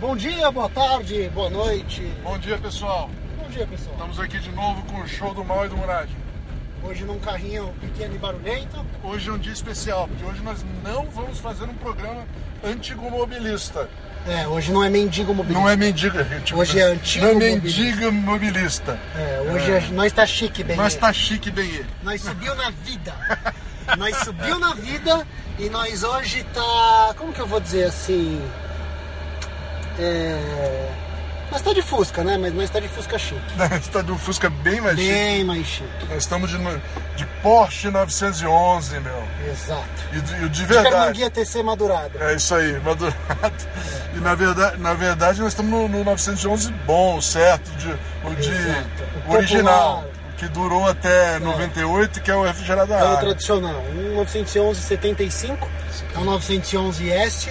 Bom dia, boa tarde, boa noite. Bom dia, pessoal. Bom dia, pessoal. Estamos aqui de novo com o show do Mal e do Murad. Hoje num carrinho pequeno e barulhento. Hoje é um dia especial, porque hoje nós não vamos fazer um programa antigo mobilista. É, hoje não é mendigo mobilista. Não é mendigo. Tipo, Hoje é antigo Não é mendigo mobilista. É, hoje é- nós tá chique, bem. Mas tá chique bem ele. Nós subiu na vida. nós subiu na vida e nós hoje tá. Como que eu vou dizer assim? É. Nós tá de Fusca, né? Mas nós tá de Fusca chique. Está do Fusca bem mais chique. Bem mais chique. Nós estamos de, de Porsche 911, meu. Exato. E de, de De verdade. Carmanguia TC Madurada. É isso aí, madurado. E na verdade, na verdade nós estamos no, no 911 bom, certo? De, o de. O original, popular. que durou até 98, que é o refrigerado É o tradicional. Um 911 75, é um 911 S,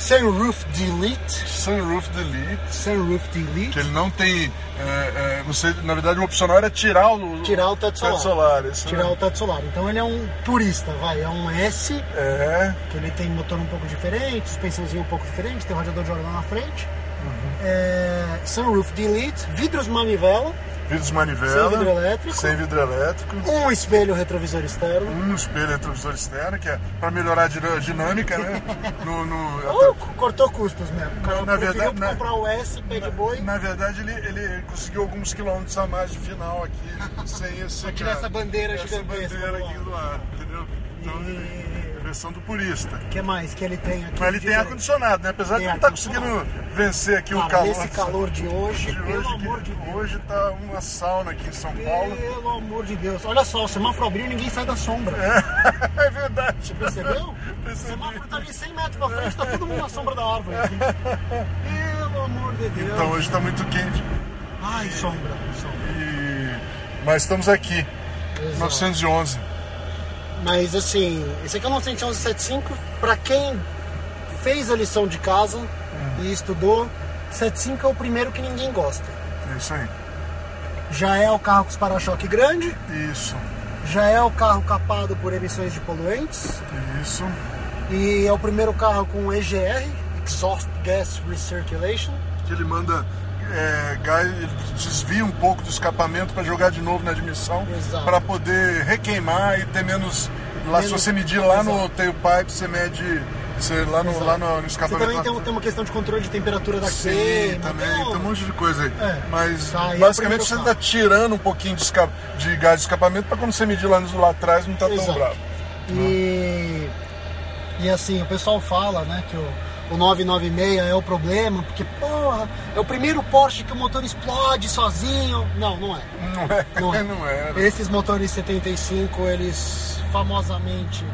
Sunroof Delete, Sunroof Delete, Sunroof que Delete, ele não tem. é, é, você, na verdade, o opcional era tirar o, tirar o teto solar. solar. isso, Tirar né? o teto solar. Então ele é um turista, vai, é um S, É, que ele tem motor um pouco diferente, suspensãozinha um pouco diferente, tem radiador de óleo lá na frente. Uhum. É, Sunroof Delete, vidros manivela, vidros manivela, Sem vidro elétrico. sem vidro elétrico, um espelho retrovisor externo. um espelho retrovisor externo, que é para melhorar a dinâmica, né? No, no- Uh, cortou custos mesmo. O cara na verdade, na- comprar o S, pé de boi. Na verdade, ele, ele conseguiu alguns quilômetros a mais de final aqui, sem esse. Pra tirar essa bandeira essa gigantesca bandeira aqui do lado, entendeu? Então, E- é a versão do purista. O que mais que ele tem aqui? Mas ele tem ar-condicionado, né? Apesar de não estar conseguindo vencer aqui o Cara, calor. nesse calor de hoje, de pelo hoje, amor de Deus. hoje tá uma sauna aqui em São Paulo. Pelo amor de Deus. Olha só, o semáforo abriu e ninguém sai da sombra. É verdade. Percebeu? O Percebi. semáforo tá ali 100 metros pra frente, tá todo mundo na sombra da árvore. aqui. Pelo amor de Deus. Então hoje tá muito quente. Ai, sombra. sombra. E... Mas estamos aqui, Exato. 911. Mas assim, esse aqui é o 911 Pra quem fez a lição de casa e estudou, 75 é o primeiro que ninguém gosta. É isso aí. Já é o carro com os para-choque grande, Isso, já é o carro capado por emissões de poluentes, isso. E é o primeiro carro com EGR, Exhaust Gas Recirculation. que ele manda é, desvia um pouco do escapamento para jogar de novo na admissão, para poder requeimar e ter menos. Lá, se você medir lá no Exato. tailpipe, você mede você, lá, no, lá no, no Você escapamento. também tem, tem uma questão de controle de temperatura da Sim, queima. também, tem tem um monte de coisa aí. É. Mas Tá, é basicamente você está tirando um pouquinho de, esca- de gás de escapamento para quando você medir lá, no- lá atrás não tá tão bravo. E, e assim, o pessoal fala né, que o, o 996 é o problema, porque, porra, é o primeiro Porsche que o motor explode sozinho. Não, não é. Não é, Não é. não é. Esses motores 75, eles famosamente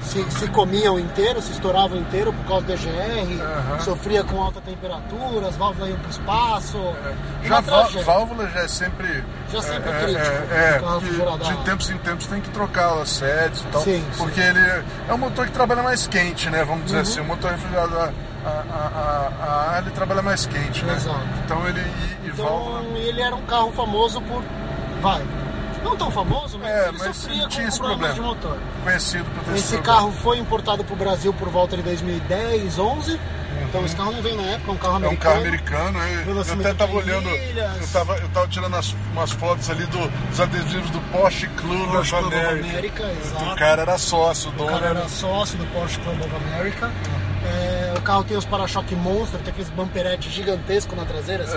se, se comiam inteiro, se estouravam inteiro por causa do EGR, Aham. sofria com alta temperatura, as válvulas iam para o espaço. Já vá- tragédia. válvula já é sempre. Já sempre é, crítico, É, é, o carro que refrigerado a de tempos em tempos tem que trocar as sedes e tal. Sim, porque sim. ele é um motor que trabalha mais quente, né? Vamos Uhum. dizer assim. O motor refrigerado a, a, a, a ele trabalha mais quente, né? Exato. Então ele. E, e válvula. Então ele era um carro famoso por. Vai. Não tão famoso, mas É, ele mas sofria tinha com esse problemas problema. de motor. Conhecido por ter Esse problema. carro foi importado para o Brasil por volta de 2010, 11. Então esse carro não veio na época, é um carro É um americano. carro americano, é. eu Velocímetro até tava de olhando, eu tava, eu tava tirando as, umas fotos ali do- dos adesivos do Porsche Club Porsche of Club of America. America, exato. O cara era sócio, o O dono cara era era sócio do Porsche Club of America. É, o carro tem os para-choque monstro, tem aqueles bumperete gigantesco na traseira, vi.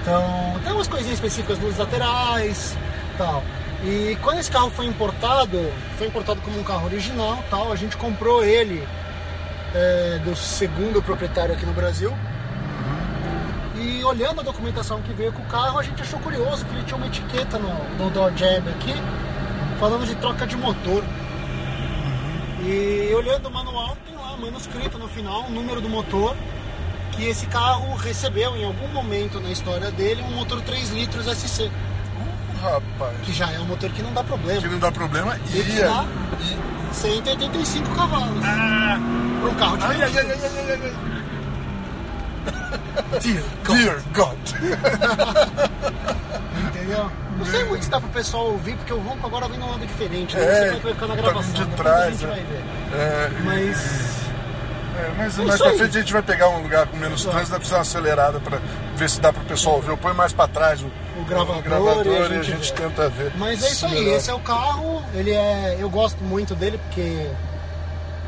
Então, tem umas coisinhas específicas nos laterais tal. E quando esse carro foi importado, foi importado como um carro original tal, a gente comprou ele é, do segundo proprietário aqui no Brasil. E olhando a documentação que veio com o carro, a gente achou curioso que ele tinha uma etiqueta no, no door jab aqui, falando de troca de motor. E olhando o manual, tem manuscrito no final o número do motor, que esse carro recebeu em algum momento na história dele um motor 3 litros SC, Uh, rapaz. que já é um motor que não dá problema. Que não dá problema. E, E que dá? e- 185 cavalos. Ah, Para um carro de ai, ai, 20 ai, ai, ai, ai, ai. Dear God. Dear God. Entendeu? Não sei muito se dá pro pessoal ouvir, porque o ronco agora vem num lado diferente. Né? É, não sei como é que vai ficar na tá gravação. vindo de trás, a gente né? vai ver. É, Mas. É, mas É mais pra frente a gente vai pegar um lugar com menos trânsito, vai precisar uma acelerada pra ver se dá pro pessoal ver. Eu ponho mais pra trás o, O gravador gravador e a e a gente gente tenta ver. Mas é isso aí, melhora. esse é o carro, ele é. Eu gosto muito dele porque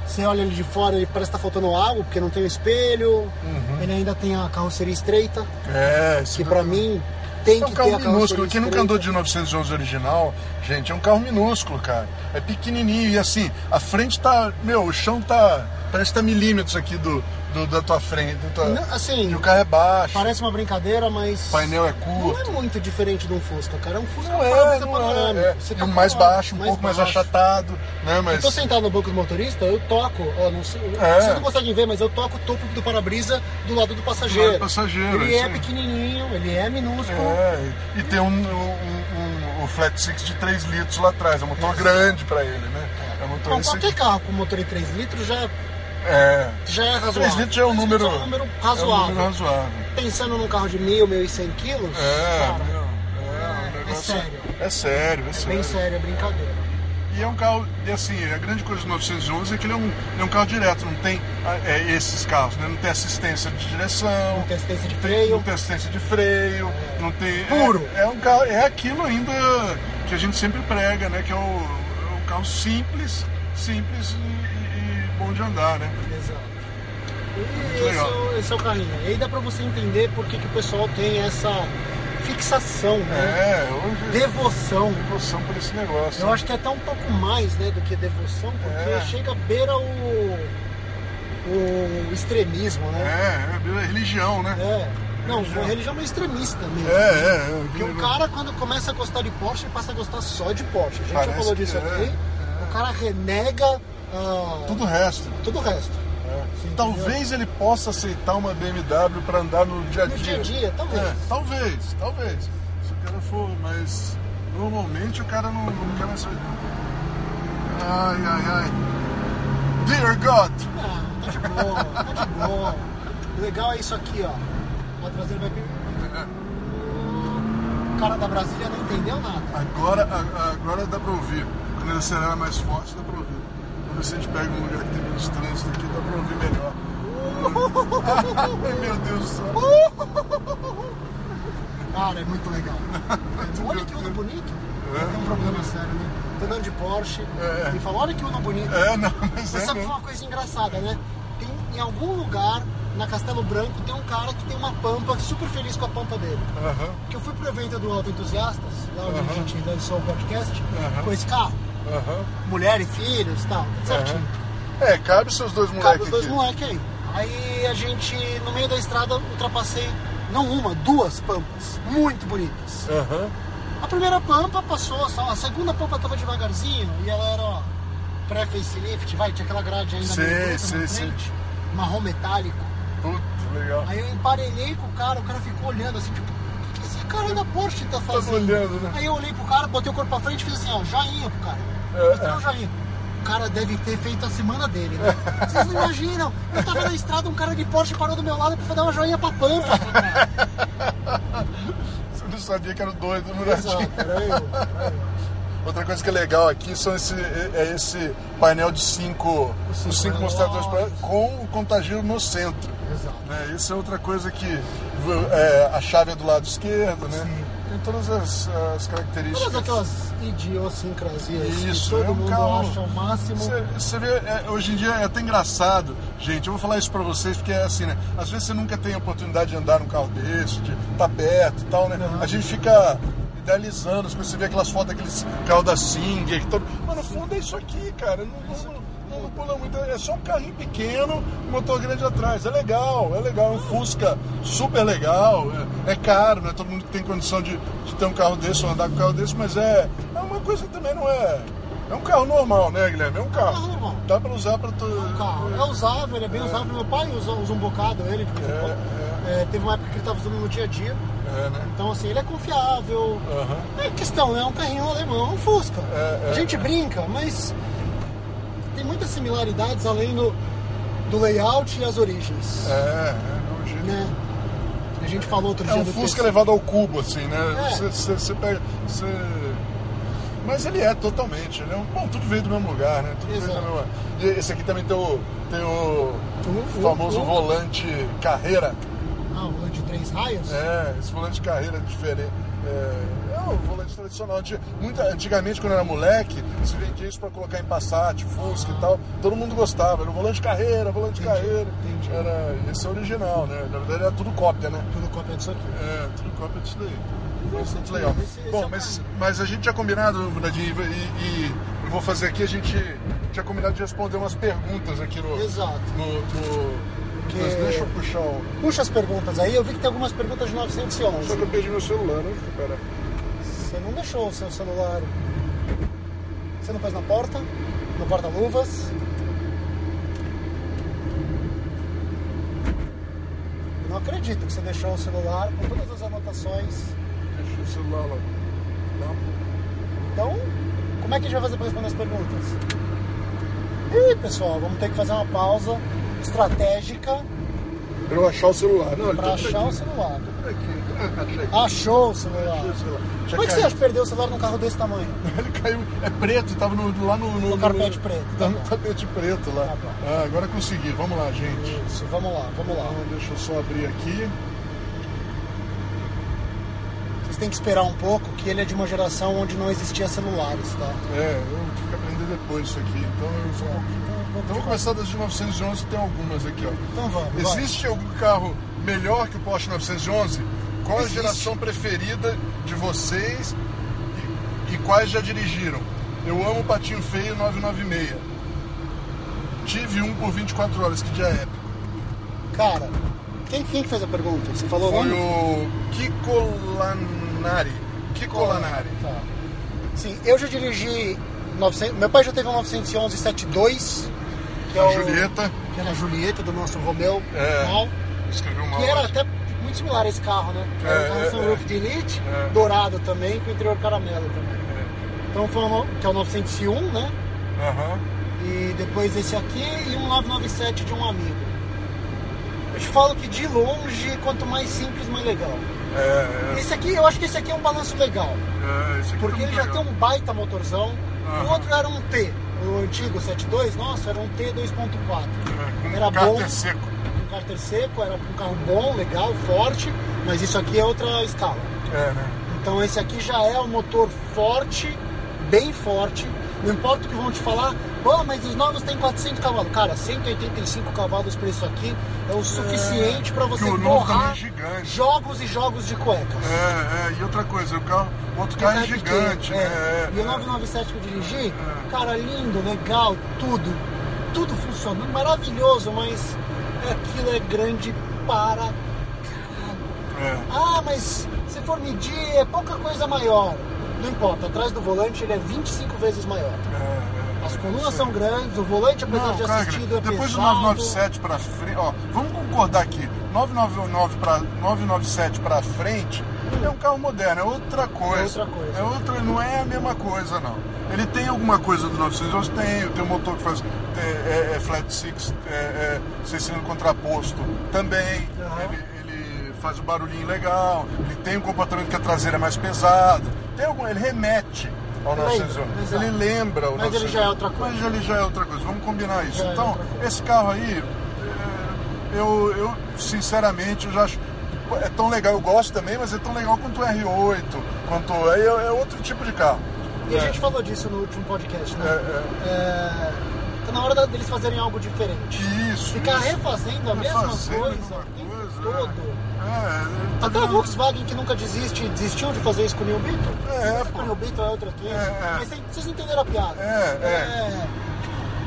você olha ele de fora, ele parece que tá faltando água, porque não tem o espelho, Uhum. ele ainda tem a carroceria estreita, É, que pra mim tem É um que carro ter carroceria minúsculo. Quem nunca andou de 911 original, gente, é um carro minúsculo, cara. É pequenininho e assim, a frente tá. Meu, o chão tá. Parece que tá milímetros aqui do, do- da tua frente. da tua- Não, assim, e o carro é baixo, parece uma brincadeira, mas. o painel é Não curto. é muito diferente de um Fusca, cara. É um Fusca Não é, não panorâmico. é. é. Você E tá um mais baixo, um pouco mais baixo. achatado, né? Mas. Eu tô sentado no banco do motorista, eu toco, ó, não sei, É. vocês não conseguem ver, mas eu toco o topo do para-brisa do lado do passageiro. Do do passageiro, Ele é aí. pequenininho, ele é minúsculo. É, e tem um, um, um- um Flat Six de 3 litros lá atrás. É um motor grande pra ele, né? É um motor esse- qualquer carro com motor em 3 litros já, É. já é razoável. 3 litros já é um 3 número, é um número é um razoável. número razoável. Pensando num carro de 1.000, 1.100 quilos, É, cara, meu, é, é um negócio- sério. É sério, é é sério. bem sério, é brincadeira. E é um carro, e assim, a grande coisa do 911 é que ele é um, ele é um carro direto, não tem ah, é, esses carros, né? Não tem assistência de direção, Não tem assistência de não freio. tem assistência de freio, não tem. Puro. É, é um carro, é aquilo ainda que a gente sempre prega, né? Que é o, é um carro simples, simples e bom de andar, né? Exato. E esse, é o, esse é o carrinho. E aí dá pra você entender por que, que o pessoal tem essa fixação, né? É, hoje Devoção. devoção por esse negócio. Eu acho que é até um pouco mais né, do que devoção, porque É. chega a beira o, o extremismo, né? É, é religião, né? É. Não, Religião. a religião é extremista mesmo. É, é. é Porque o cara, quando começa a gostar de Porsche, passa a gostar só de Porsche. A gente já Parece falou que disso é, aqui. é. O cara renega ah, Tudo o resto. tudo o resto. Você entendeu? Talvez ele possa aceitar uma BMW para andar no dia a No dia. dia a dia, talvez. É, talvez, talvez. Se o cara for, mas normalmente o cara não, não quer mais saber. Ai, ai, ai. Dear God! Ah, tá de boa, tá de boa. O legal é isso aqui, ó. A traseira vai bem. O cara da Brasília não entendeu nada. Agora, agora dá pra ouvir. Quando ele acelera mais forte, dá pra ouvir. Ver se a gente pega um lugar que tem menos trânsito aqui, dá pra ouvir melhor. Ai, meu Deus do céu. Cara, é muito legal. Olha que Uno bonito. Tem um problema sério, né? Tô andando de Porsche É. e fala, olha que Uno bonito. É, não, mas Você é sabe mesmo. uma coisa engraçada, né? Tem em algum lugar na Castelo Branco tem um cara que tem uma pampa, super feliz com a pampa dele. Que eu fui pro evento do Auto Entusiastas, lá onde a gente lançou o podcast, com esse carro. Aham. Mulher e filhos e tal, tudo certinho. É, cabe seus dois Cabe moleques os dois moleques aí. Aí a gente, no meio da estrada, ultrapassei, não uma, duas pampas, muito bonitas. Aham. A primeira pampa passou, só, a segunda pampa tava devagarzinho e ela era, ó, pré-facelift, vai, tinha aquela grade ainda Sei, meio sei, na frente, marrom metálico. Puta, legal. Aí eu emparelhei com o cara, o cara ficou olhando assim, tipo, o que esse cara da Porsche tá fazendo? olhando, né? Aí eu olhei pro cara, botei o corpo pra frente e fiz assim, ó, joinha pro cara. É, um joinha. O cara deve ter feito a semana dele, né? Vocês não imaginam. Eu tava na estrada, um cara de Porsche parou do meu lado pra dar uma joinha pra pampa. cara. Você não sabia que era o doido, né? Exato, era eu. era eu. Outra coisa que é legal aqui são esse, é esse painel de cinco, Os cinco cinco mostradores pra- com o contagiro no centro. Exato. Né? Isso é outra coisa que é, a chave é do lado esquerdo, né? Sim. Tem todas as, as características. Todas aquelas idiosincrasias Isso, que todo é um mundo carro- acha o máximo. Você, vê, é, hoje em dia é até engraçado, gente. Eu vou falar isso pra vocês porque é assim, né? Às vezes você nunca tem a oportunidade de andar num carro desse, de estar perto e tal, né? Uhum. A gente fica idealizando, você vê aquelas fotos daqueles carros da Singer, todo... Mas no fundo é isso aqui, cara. Não, não, não, pula muito. É só um carrinho pequeno, um motor grande atrás. É legal, é legal. É um Fusca super legal. É, é caro, não é todo mundo que tem condição de, de ter um carro desse ou andar com um carro desse, mas é, é uma coisa que também não é É um carro normal, né, Guilherme? É um carro. carro normal. Dá pra usar pra tu. O carro é usável, ele é bem usável. Meu pai usa, usa um bocado ele de vez em É, quando. É, teve uma época que ele estava usando no dia a dia. É, né? Então, assim, ele é confiável. Aham. É questão, né? É um carrinho alemão, um Fusca. É, é, a gente brinca, mas muitas similaridades além do, do layout e as origens. É, é, não, Né? A gente falou outro É dia um do Fusca TC. levado ao cubo, assim, né? É. Você, você pega. você- Mas ele é totalmente. Ele é um... Bom, tudo veio do mesmo lugar, né? Tudo veio do Exato. mesmo lugar. E esse aqui também tem o, tem o famoso volante carreira. Ah, o volante de três raios? É, esse volante carreira diferente. É, é o volante tradicional. Muita, antigamente, quando eu era moleque, se vendia isso pra colocar em Passat, Fusca e tal. Todo mundo gostava. Era o volante carreira, volante carreira. entendi. Era, esse é o original, né? Na verdade era tudo cópia, né? Tudo cópia disso aqui. É, tudo cópia disso daí. Muito legal. esse- esse é Bom, o mas, caminho. mas a gente tinha combinado, Muradinho, e, e eu vou fazer aqui, a gente tinha combinado de responder umas perguntas aqui no. Exato. No, no- Que- mas deixa eu puxar o. Puxa as perguntas aí, eu vi que tem algumas perguntas de Só 911. que eu perdi meu celular, né? Pera. Você não deixou o seu celular. Você não pôs na porta? No porta-luvas? Eu Não acredito que você deixou o celular com todas as anotações. Deixa o celular lá. Não. Então, como é que a gente vai fazer para responder as perguntas? Ih, pessoal, vamos ter que fazer uma pausa estratégica eu achar o celular. Para tá achar o celular. Tá achei. Achou o celular. Achei o celular. Tinha Como é que você acha que perdeu o celular num carro desse tamanho? Ele caiu. É preto, tava no, lá no. No, No carpete preto, Tá tá no tapete preto lá. Tá. Ah, agora consegui. Vamos lá, gente. Isso, vamos lá, vamos lá. Então, deixa eu só abrir aqui. Vocês têm que esperar um pouco, que ele é de uma geração onde não existia celulares, tá? É, eu tive que aprender depois isso aqui. Então eu só. Então vamos começar das de 911, tem algumas aqui, ó. Então vamos. vai. Existe algum carro melhor que o Porsche 911? Qual a Existe. geração preferida de vocês e, e quais já dirigiram? Eu amo o Patinho Feio 996. Tive um por 24 horas, que dia épico. Cara, quem, quem que fez a pergunta? Você falou Foi o nome? o Kiko Lanari. Kiko Lanari. Tá. Sim, eu já dirigi 900, meu pai já teve um 911 72, que é A o, Julieta que era a Julieta do nosso Romeu É. normal, escreveu que era até muito similar a esse carro, né? Que era É, um carro é, sunroof de Elite, É. dourado também, com interior caramelo também. Então foi o no- que é o 901, né? Aham. E depois esse aqui e um 997 de um amigo. Eu te falo que de longe, quanto mais simples, mais legal. É, é, Esse aqui, eu acho que esse aqui é um balanço legal. é, esse aqui Porque tá ele já legal. tem um baita motorzão. O Aham. outro era um T. O antigo 72, nossa, era um T 2.4. É, Era bom. seco. Cárter seco, era um carro bom, legal, forte, mas isso aqui é outra escala. É, né? Então esse aqui já é um motor forte, bem forte. Não importa o que vão te falar, pô, mas os novos têm 400 cavalos. Cara, 185 cavalos para isso aqui é o suficiente para você borrar é gigante. jogos e jogos de cuecas. É, é, e outra coisa, o carro, o outro carro é Carro gigante, pequeno, né? é. É, E o é. 997 que eu dirigi, cara, lindo, legal, tudo. Tudo funcionando, maravilhoso, mas aquilo é grande para. É. Ah, mas se for medir, é pouca coisa maior. Não importa, atrás do volante ele é 25 vezes maior. É, As colunas são grandes, o volante, apesar de cara, assistido, é depois do pesado. 997 pra frente, ó, vamos concordar aqui, 999 para 997 pra frente é um carro moderno, é outra coisa. É outra coisa. É outra, não é a mesma coisa, não. Ele tem alguma coisa do 911? Tem, tem um motor que faz é, é- é flat six, é, é seis cilindros contraposto também. Aham. Ele, ele faz um barulhinho legal, ele tem um comportamento que a traseira é mais pesada. Tem algum, ele remete ao Lembra, 911. exato. Ele lembra o Mas ele 911. já é outra coisa. Mas ele já é outra coisa. Vamos combinar isso. Já é então, esse carro aí, é, eu, eu sinceramente eu já acho. É tão legal, eu gosto também, mas é tão legal quanto o R8, quanto. É, é outro tipo de carro. E a É. gente falou disso no último podcast, né? É, É, Tá na hora deles fazerem algo diferente. Isso. Ficar isso. refazendo a mesma Refazendo coisa a o tempo coisa, todo. É, é, tá Até a Volkswagen que nunca desiste, desistiu de fazer isso com o New Beetle. É, pô. com o New Beetle é outra coisa. É, é. Mas vocês- vocês entenderam a piada. É, é.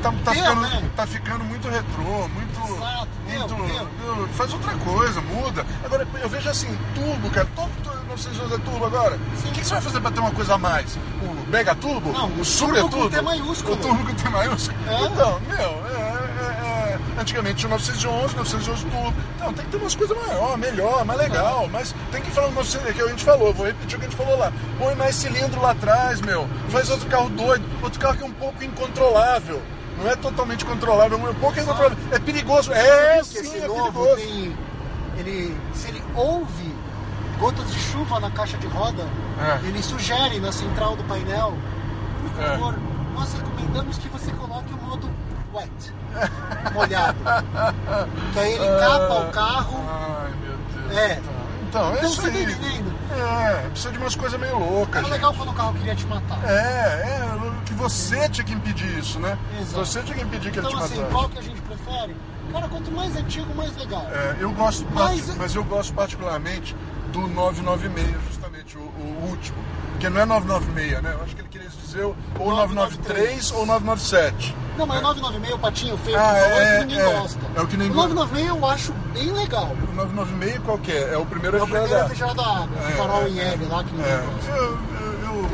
Tá, tá ficando, né? tá ficando muito retrô, muito. Exato, muito faz outra coisa, muda. Agora, eu vejo assim, turbo, cara, todo, todo- 911 é turbo agora? O que, que você vai fazer pra ter uma coisa a mais? O Mega Turbo? Não, o o Super turbo com Turbo? T maiúsculo. O Turbo com T maiúsculo? É. Então, meu, é, é, é, antigamente tinha o 911, 911 Turbo. Então, tem que ter umas coisas maior, melhor, mais legal. Mas tem que falar o 911, que a gente falou, vou repetir o que a gente falou lá. Põe mais cilindro lá atrás, meu. Faz outro carro doido, outro carro que é um pouco incontrolável. Não é totalmente controlável, é um pouco. É perigoso. É, viu que sim, esse é novo perigoso. tem. Ele. Se ele ouve gotas de chuva na caixa de roda, É. ele sugere na central do painel, por É. favor, nós recomendamos que você coloque o modo wet. Molhado. que aí ele capa o carro. Ai, meu Deus. É. Então, é Então isso você tá aí. entendendo? É, precisa de umas coisas meio loucas. Era gente. legal quando o carro queria te matar. É, é, que você tinha que impedir isso, né? Exato. Você tinha que impedir que Então ele te assim, matasse. qual que a gente prefere? Cara, quanto mais antigo, mais legal. É, eu gosto, Mas- mas... mas eu gosto particularmente do 996, justamente, o, o último. Que não é 996, né? Eu acho que ele queria dizer ou 993 ou 997. Não, mas o 996, o patinho feio Ah, que falou, é, é, que ninguém é. gosta. É o que ninguém O 996 eu acho bem legal. O 996 qual que é? É o primeiro É o primeiro refrigerado. refrigerado da água, É, o farol é, em L lá que ninguém É, gosta. eu, eu- eu-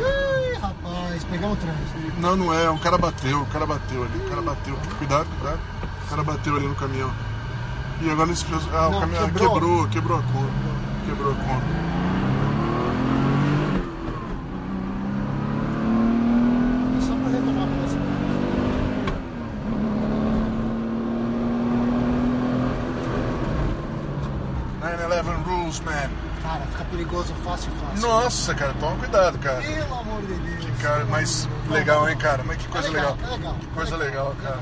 Ih, rapaz, pegamos o trânsito. Não, não é. O cara bateu, o cara bateu ali. O cara bateu. Cuidado, cuidado. O cara bateu ali no caminhão. E agora eles Ah, Não, o caminhão quebrou. quebrou, quebrou a cor. Quebrou a cor. Só pra retomar a velocidade. Rules, man. Cara, fica perigoso fácil, fácil. Nossa, cara, toma cuidado, cara. Pelo amor de Deus. Que cara, mas legal, hein, cara? Mas que coisa É legal, legal. é legal. Que coisa legal, cara.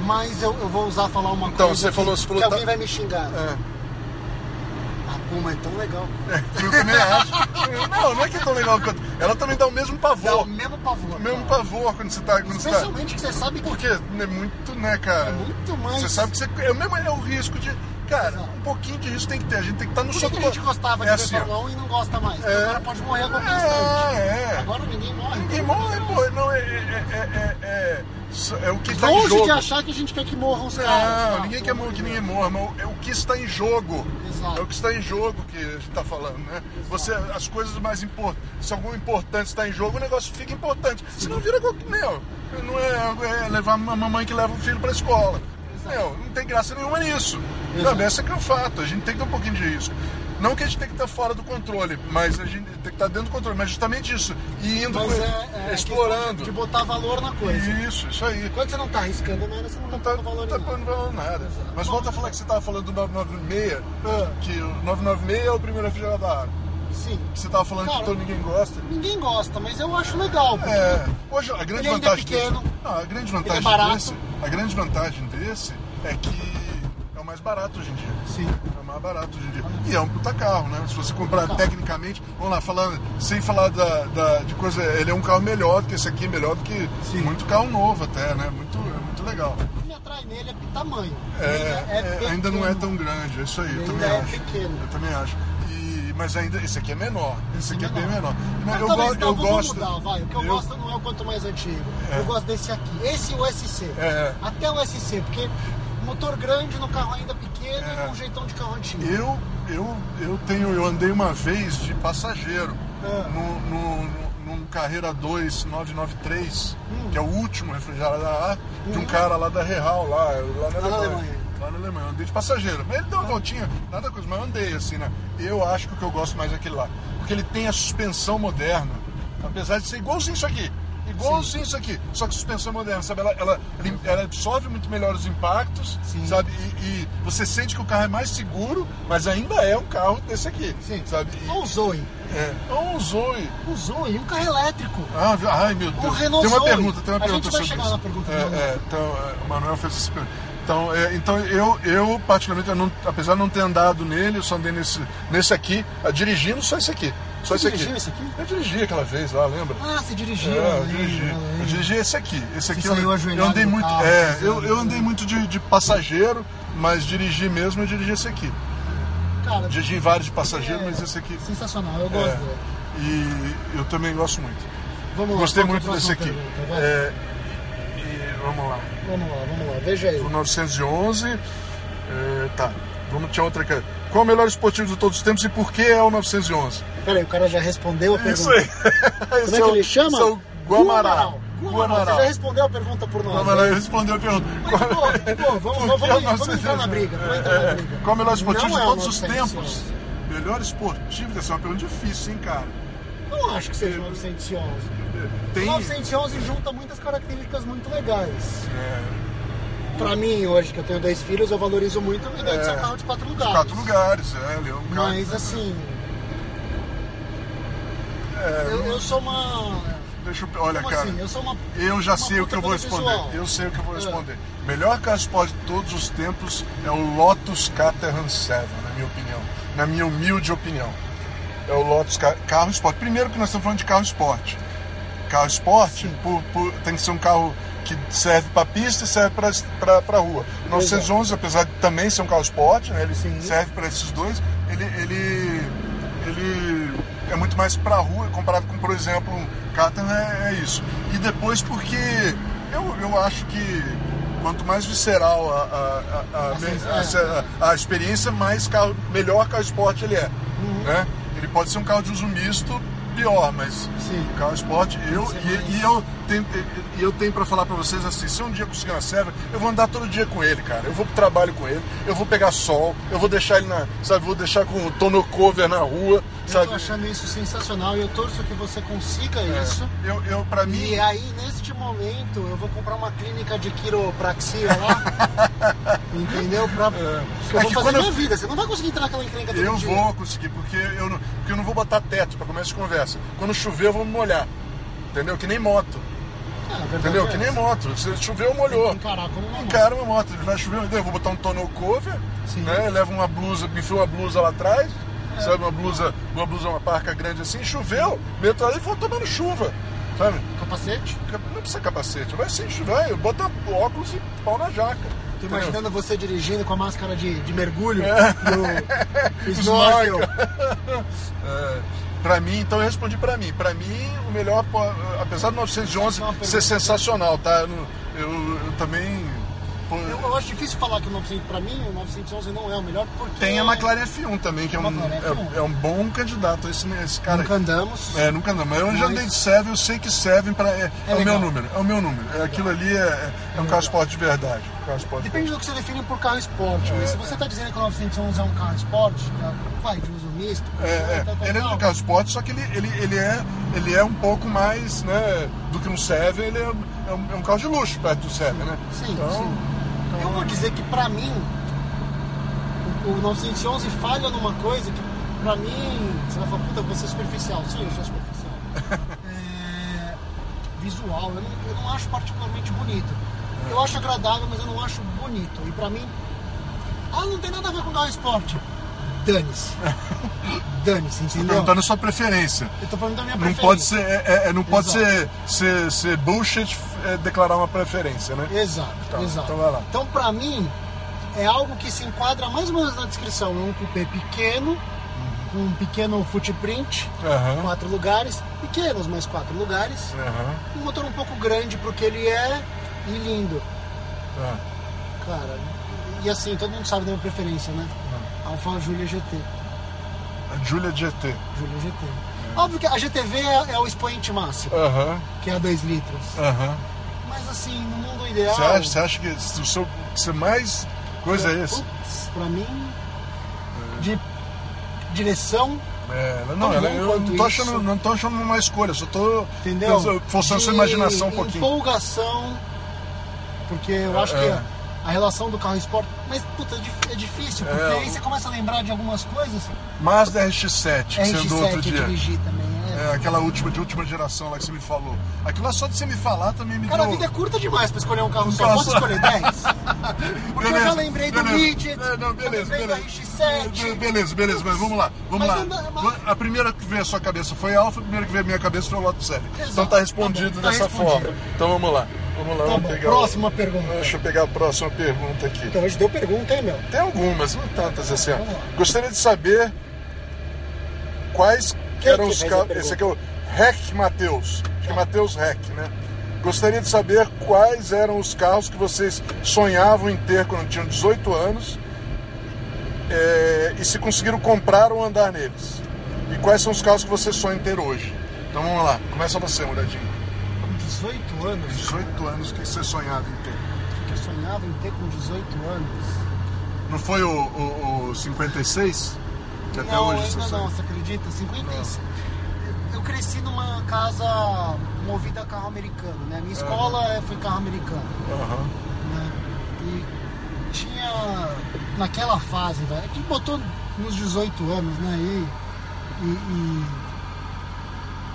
Mas eu, eu vou usar falar uma Então, coisa você que, falou- você que falou alguém tá- vai me xingar. É. A Puma é tão legal. Eu também acho. Não, não é que é tão legal quanto. Ela também dá o mesmo Dá o pavor. mesmo pavor. O mesmo cara. pavor quando você tá. Quando você tá... Especialmente que você sabe que Porque é muito, né, cara? É muito mais- Você sabe que você. É o mesmo é o risco de. Cara, um pouquinho de risco tem que ter. A gente tem que estar no Por que, soco. que a gente gostava de é ver assim. Fórmula 1 e não gosta mais? É. cara pode morrer a qualquer É, instante. é. Agora ninguém morre. Ninguém morre, pô. Não, é. É, é, é, é, é o que está em Longe jogo. de achar que a gente quer que morram os caras. Não, tá? ninguém quer de que ninguém morra, mas é o que está em jogo. É o que está em jogo que a gente está falando, né? Você, as coisas mais importantes, se algum importante está em jogo, o negócio fica importante. Senão vira qualquer. Meu, não é, é levar uma mamãe que leva o filho para a escola. Meu, não tem graça nenhuma nisso. Exato. Não, esse é que é o fato. A gente tem que ter um pouquinho de risco. Não que a gente tem que estar fora do controle, mas a gente tem que estar dentro do controle. Mas justamente isso. E indo Mas com- é, é explorando. De botar valor na coisa. Isso, isso aí. Quando você não tá arriscando nada, você não, Não tá tá, valor não tá pondo valor em nada. Mas volta a falar que você tava falando do 996, Ah. que o 996 é o primeiro refrigerado da água. Sim. Que você tava falando Cara, que todo ninguém gosta. Ninguém gosta, mas eu acho legal. É, hoje a grande é vantagem pequeno, desse, não, a grande vantagem ele é desse, a grande vantagem desse é que é o mais barato hoje em dia. Sim. É o mais barato hoje em dia. E é um puta carro, né? Se você comprar Carro. tecnicamente, vamos lá, falando, sem falar da, da- de coisa, ele é um carro melhor do que esse aqui, melhor do que Sim. muito carro novo até, né? Muito, é muito legal. O que me atrai nele é tamanho. É, Ele é, ainda não é tão grande, é isso aí, eu também é acho. pequeno. Eu também acho. Mas ainda, esse aqui é menor. Esse aqui é bem menor. Mas eu talvez go- não, eu gosto. mudar, vai. O que eu, eu- gosto não é o quanto mais antigo. Eu gosto desse aqui. Esse e o SC. É. Até o SC, porque motor grande no carro ainda pequeno É. e um jeitão de carro antigo. Eu, eu, eu tenho, eu andei uma vez de passageiro Ah. no, no, no- num Carreira 2 993, Hum. que é o último refrigerado da A, de um cara lá da Real, lá, Lá na Alemanha. Lá na Alemanha, eu andei de passageiro. Mas ele deu uma voltinha, nada coisa, mas eu andei assim, né? Eu acho que o que eu gosto mais é aquele lá. Porque ele tem a suspensão moderna, apesar de ser igualzinho isso aqui. Igualzinho isso aqui, só que suspensão moderna, sabe? Ela, ela, ela absorve muito melhor os impactos, Sim. sabe? E, e você sente que o carro é mais seguro, mas ainda é um carro desse aqui, Sim. sabe? E- Olha o Zoe. é, é um Zoe. O Zoe, um carro elétrico. Ah, ai meu Deus. Renault tem uma Zoe. pergunta, tem uma A gente pergunta vai sobre chegar isso. na pergunta é, é, então, é, o Manuel fez essa pergunta. Então, é, então eu, eu particularmente, eu não- apesar de não ter andado nele, eu só andei nesse, nesse aqui, ah, dirigindo só esse aqui. Só Você esse aqui. dirigiu esse aqui? Eu dirigi aquela vez lá, lembra? Ah, você dirigiu. É, eu dirigi. lembro. Eu dirigi esse aqui. Esse aqui Você eu, eu andei muito. carro, é, eu, eu andei muito de, de passageiro, mas dirigi mesmo, eu dirigi esse aqui. Cara, Dirigi em vários de passageiro, é mas esse aqui. sensacional, eu gosto É, dele. e eu também gosto muito. Vamos lá. Gostei é muito a desse aqui. pergunta? É, e vamos lá. Vamos lá, vamos lá. Veja aí. O 911. é, tá. Vamos tinha outra aqui. Qual é o melhor esportivo de todos os tempos e por que é o 911? Peraí, o cara já respondeu a pergunta. Isso aí. Como é que ele chama? Esse é o Guamaral. Guamaral. Você já respondeu a pergunta por nós. Guamaral né? respondeu a pergunta. Mas, pô, pô, vamos, vamos, é vamos, entrar na 911? briga. Vamos entrar na É, briga. Qual é o melhor esportivo Não de é todos os 911. tempos? Melhor esportivo? Essa é uma pergunta difícil, hein, cara? Não acho que seja o 911. Tem. O 911 junta muitas características muito legais. É, Pra mim, hoje que eu tenho dois filhos, eu valorizo muito a ideia de ser um É. carro de quatro lugares. quatro lugares, é, ele é um carro. Mas assim, É, eu, eu sou uma. Deixa eu. Olha, Como cara. assim? Eu sou uma. Eu já sei o que eu vou responder. visual. Eu sei o que eu vou É. responder. Melhor carro esporte de todos os tempos é o Lotus Caterham 7, na minha opinião. Na minha humilde opinião. É o Lotus Ca- Carro Esporte. Primeiro que nós estamos falando de carro esporte. Carro esporte por- por- tem que ser um carro que serve para pista e serve para rua. O 911, apesar de também ser um carro esporte, né, ele Sim. serve para esses dois, ele, ele, ele é muito mais para rua comparado com, por exemplo, um Caterham é, é isso. E depois porque eu, eu acho que quanto mais visceral a, a, a, a, Assim, a- a- a experiência, mais carro, melhor carro esporte ele é. Uhum. Né? Ele pode ser um carro de uso misto pior, mas Sim. carro esporte, eu, e, e eu tenho, e eu tenho pra falar pra vocês assim, se um dia eu conseguir uma serva, eu vou andar todo dia com ele, cara. Eu vou pro trabalho com ele, eu vou pegar sol, eu vou deixar ele na, sabe, vou deixar com o tono cover na rua, Eu sabe? tô achando isso sensacional e eu torço que você consiga isso. Eu, eu para mim, E aí, neste momento, eu vou comprar uma clínica de quiropraxia lá. entendeu? Pra, que eu É vou fazer minha eu- vida. Você não vai conseguir entrar naquela clínica todo eu dia. vou conseguir, porque eu não, porque eu não vou botar teto pra começar de conversa. Quando chover, eu vou me molhar. Entendeu? Que nem moto. Ah, Entendeu? é Que nem moto. Se choveu, molhou. Encarar como uma moto. Encara uma moto, ele vai chover, eu vou botar um tonneau cover, Sim. né? Leva uma blusa, enfia uma blusa lá atrás, sabe? Uma blusa, uma blusa, uma parca grande assim, choveu, meto ali e vou tomando chuva, sabe? Capacete? Não precisa capacete, vai sem chuva, bota óculos e pau na jaca. Imaginando você dirigindo com a máscara de, de mergulho É. e o snorkel. É, pra mim, então eu respondi pra mim. Pra mim, o melhor, apesar do 911 Uma pergunta. ser sensacional, tá? Eu, eu- eu também. pô, Eu, eu acho difícil falar que o 900, pra mim, o 911 não é o melhor porque... Tem a McLaren F1 também, que é um, McLaren F1. é, é um bom candidato esse, esse cara. Nunca andamos. É, nunca. Mas eu já andei de Seven, eu sei que Seven pra, é, é o meu número. É o meu número. É, aquilo ali é, é um carro esporte de verdade. Carro esporte de Depende do que você define por carro esporte. Mas se você está dizendo que o 911 é um carro esporte, já vai de uso misto, É, é. tal, tal, Ele é um carro esporte, só que ele, ele, ele, é, ele é um pouco mais, né, do que um Seven, ele é, é um, é um carro de luxo perto do Seven, né? Sim, Então, sim. Eu vou dizer que pra mim, o, o 911 falha numa coisa que pra mim, você vai falar, puta, você é superficial. Sim, eu sou superficial. É, visual, eu não, eu não acho particularmente bonito. Eu acho agradável, mas eu não acho bonito. E pra mim, ah, não tem nada a ver com carro esporte. Dane-se. Dane-se, entendeu? perguntando a sua preferência. Eu tô falando da minha Não preferência. pode ser, é, é, não pode Exato. ser, ser, ser bullshit é, declarar uma preferência, né? Exato, Tá, exato. então vai lá. Então, pra mim, é algo que se enquadra mais ou menos na descrição. É um cupê pequeno, com um pequeno footprint, Aham. quatro lugares, pequenos, mas quatro lugares. Aham. Um motor um pouco grande pro que ele é e lindo. Ah. Cara, e assim, todo mundo sabe da minha preferência, né? Alfa Julia GT. A Julia GT. Julia GT. Óbvio que a GTV é, é o expoente máximo, Aham. que é a 2 litros. Aham. Mas assim, no mundo ideal. Você acha, você acha que o seu você mais coisa é esse? Putz, pra mim, de direção, É, não, ela- eu não tô, achando, não tô achando uma escolha, só tô entendeu? forçando sua imaginação um pouquinho. Empolgação, porque eu acho É. que a relação do carro esporte. Mas, puta, é é difícil, porque É, aí você começa a lembrar de algumas coisas. Mazda RX-7, que você andou outro RX-7 dia. eu dirigi também. É. Aquela última, de última geração lá que você me falou. Aquilo lá só de você me falar também me Cara, a deu... vida é curta demais pra escolher um carro só. Posso escolher 10? Porque eu já Beleza, lembrei do beleza. Midget, É, não, beleza, eu lembrei beleza. do RX-7. Beleza, beleza, mas vamos lá. Vamos Mas lá. anda- mas- A primeira que veio à sua cabeça foi Alfa, a primeira que veio à minha cabeça foi o Lotus 7. Exato. Então tá respondido Tá bom, tá dessa respondido. forma. Então vamos lá. Vamos lá, Tá vamos bom, pegar. próxima o... pergunta. Deixa eu pegar a próxima pergunta aqui. Então hoje deu pergunta, hein, meu? Tem algumas, não tantas assim. Gostaria de saber quais Quem eram que os carros. Esse aqui é o Rec Matheus. Acho que é Matheus Rec, né? Gostaria de saber quais eram os carros que vocês sonhavam em ter quando tinham 18 anos é, e se conseguiram comprar ou andar neles. E quais são os carros que você sonha em ter hoje? Então vamos lá, começa você, Muradinho. Com 18 anos, 18 anos que você sonhava em ter. que eu sonhava em ter com 18 anos. Não foi o, o, o 56? Até não, hoje ainda não, sonha? você acredita? 55. Eu cresci numa casa movida a carro americano, né? Minha escola é- foi carro americano, Aham. né? E tinha naquela fase, velho, que botou nos 18 anos, né? E, e- e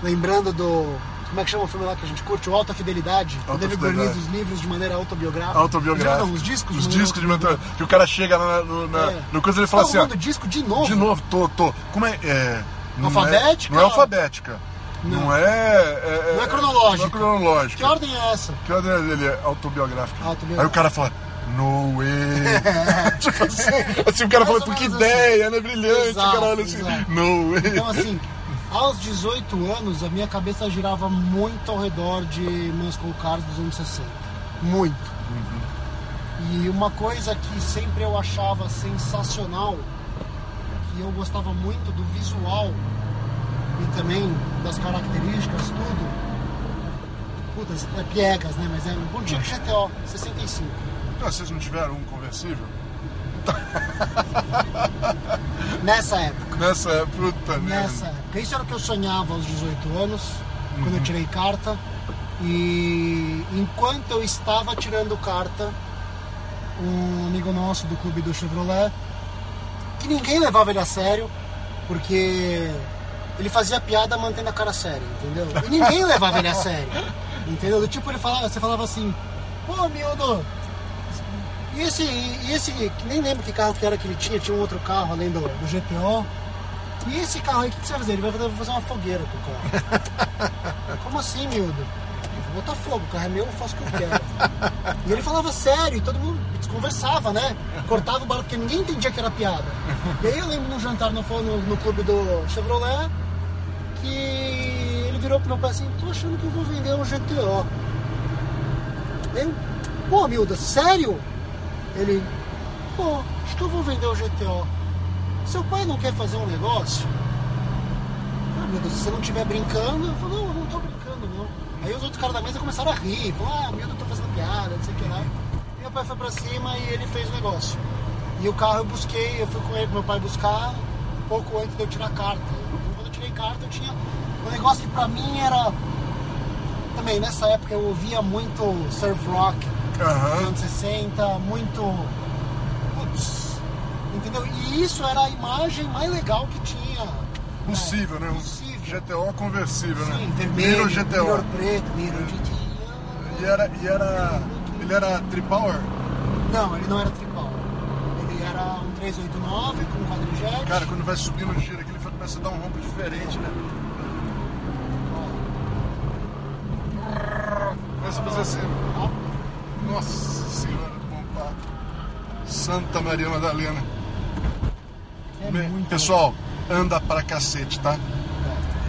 lembrando do como é que chama o filme lá que a gente curte? O Alta Fidelidade. Alta o David. Bernice, os livros de maneira autobiográfica. Autobiográfico. Não, os discos. Os de maneira discos de mentor. Que o cara chega na, no, na, É. no coisa e ele fala Tá assim, arrumando disco de novo? de novo, tô, tô. Como é? é não Alfabética? É, não é alfabética. Não, Não. é, é- Não é cronológica. Não é cronológica. Que ordem é essa? Que ordem dele é autobiográfica. Autobiográfica. Aí o cara fala, no way. tipo assim, assim, o cara fala, que menos ideia, né? Brilhante, Exato, o cara olha assim, exato. no way. Então, assim, aos 18 anos, a minha cabeça girava muito ao redor de Muscle Cars dos anos 60. Muito. E uma coisa que sempre eu achava sensacional, que eu gostava muito do visual e também das características, tudo. Putas, é piegas, né? Mas é um Pontiac GTO 65. Ah, vocês não tiveram um conversível? Nessa época. Nessa época, puta Nessa época. Isso era o que eu sonhava aos 18 anos, quando Uhum. eu tirei carta. E enquanto eu estava tirando carta, um amigo nosso do clube do Chevrolet, que ninguém levava ele a sério, porque ele fazia piada mantendo a cara séria, entendeu? E ninguém levava ele a sério, entendeu? Do tipo, ele falava, você falava assim, pô, miúdo, e esse, e esse, que nem lembro que carro que era que ele tinha, tinha um outro carro além do, do GTO. E esse carro aí, o que, que você vai fazer? Ele vai fazer, uma fogueira com o carro. Como assim, miúdo? Eu vou botar fogo, o carro é meu, eu faço o que eu quero. E ele falava sério, e todo mundo conversava, né? Cortava o barato, porque ninguém entendia que era piada. E aí eu lembro num jantar no, no, no clube do Chevrolet, que ele virou pro meu pai assim, tô achando que eu vou vender um GTO. Eu, pô, miúda, sério? Ele, pô, acho que eu vou vender o GTO. Seu pai não quer fazer um negócio? Ah, meu Deus, se você não estiver brincando, eu falo, não, eu não tô brincando, não. Aí os outros caras da mesa começaram a rir, falaram, ah, miúdo, tá fazendo piada, não sei o que lá. E meu pai foi pra cima e ele fez o negócio. E o carro eu busquei, eu fui com ele, meu pai buscar um pouco antes de eu tirar a carta. Quando eu tirei carta, eu tinha um negócio que pra mim era. Também nessa época eu ouvia muito surf rock, anos 60, muito. Putz, entendeu? E isso era a imagem mais legal que tinha. Possível, né? Um Possível. GTO conversível, Sim, né? vermelho, Mirror GTO. mirror preto, mirror GT. E era, e era. Ele era tripower? Não, ele não era tripal. Ele era um 389 com quadrijet. Cara, quando vai subindo o giro aqui, ele começa a dar um ronco diferente, né? Começa a fazer assim. Nossa senhora, bom papo. Santa Maria Madalena. é Bem, muito Pessoal, anda pra cacete, tá?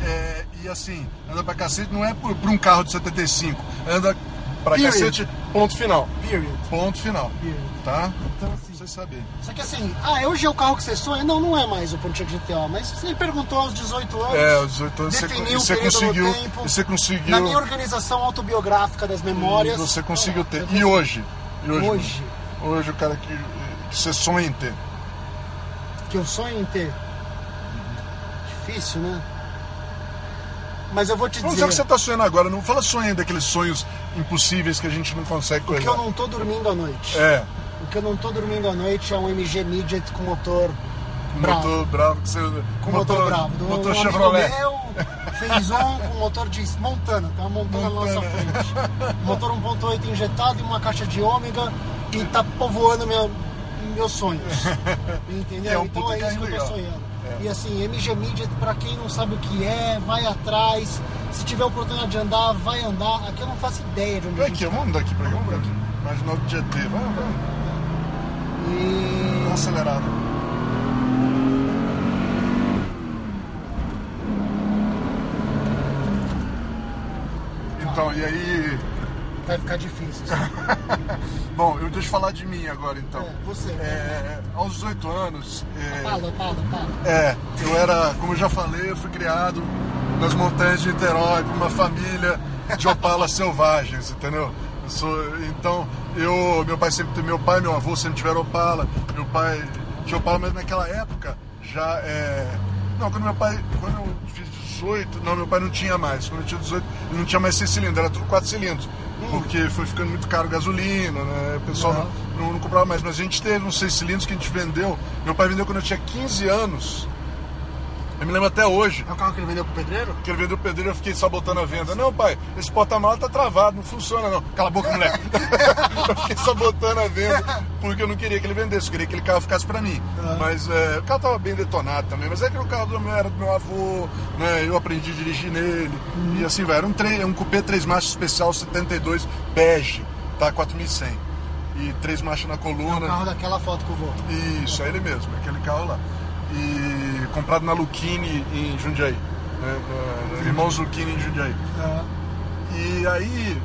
É, e assim, anda pra cacete não é por, por um carro de 75. Anda pra Period. cacete, ponto final. Period. Ponto final. Period. Tá? Então, assim, você. Só que assim, ah, hoje é o carro que você sonha? Não, não é mais o Pontiac GTO, mas você me perguntou aos 18 anos. É, aos 18 anos você, definiu você período conseguiu. tempo. Você conseguiu. Na minha organização autobiográfica das memórias. Você conseguiu ter. E hoje? E hoje? Hoje, Hoje o cara que, que você sonha em ter. que eu sonho em ter. Difícil, né? Mas eu vou te Não sei dizer. o que você tá sonhando agora. Não fala sonho daqueles sonhos impossíveis que a gente não consegue Porque coisar. eu não tô dormindo à noite. É, O que eu não tô dormindo à noite é um MG Midget com motor bravo. motor bravo que você. com motor, bravo. Do, Motor um Chevrolet. meu fez um com motor de Montana, tá montando na nossa Montana. frente. Motor 1.8 injetado e uma caixa de ômega e tá povoando minha, meus sonhos. Entendeu? É um então é isso que eu tô sonhando. É. E assim, MG Midget, pra quem não sabe o que é, vai atrás. Se tiver oportunidade de andar, vai andar. Aqui eu não faço ideia de onde a gente aqui, tá. vamos daqui pra cá, vamos aqui. Imaginar o GT, vai, vai. E acelerada. Então, e aí. vai ficar difícil. Bom, eu deixa eu falar de mim agora então. É, você. É, aos 18 anos. é, Opala, Opala, Opala. É, eu era, como eu já falei, eu fui criado nas montanhas de Niterói por uma família de opalas selvagens, entendeu? Então, eu, meu pai sempre, meu pai e meu avô sempre tiveram opala. Meu pai tinha opala, mas naquela época já é. Não, quando meu pai, quando eu fiz 18, não, meu pai não tinha mais. Quando eu tinha 18, ele não tinha mais seis cilindros, era tudo quatro cilindros. Porque foi ficando muito caro gasolina, né? O pessoal Uhum. não, não, não comprava mais. Mas a gente teve uns seis cilindros que a gente vendeu. Meu pai vendeu quando eu tinha 15 anos. Eu me lembro até hoje. É o carro que ele vendeu pro pedreiro? Que ele vendeu o pedreiro eu fiquei sabotando a venda. Não, pai, esse porta-mala tá travado, não funciona não. Cala a boca, moleque. eu fiquei sabotando a venda porque eu não queria que ele vendesse, eu queria que aquele carro ficasse pra mim. Mas é, o carro tava bem detonado também, mas é que o carro do meu, era do meu avô, né? Eu aprendi a dirigir nele. E assim vai. Era um, tre- um cupê 3 marchas especial 72 bege, tá? 4100. E três marchas na É o coluna. carro daquela foto que eu vou. Isso, é ele mesmo, aquele carro lá. E comprado na Lucchini em Jundiaí. Né? na- na Irmãos em Jundiaí. É. E aí.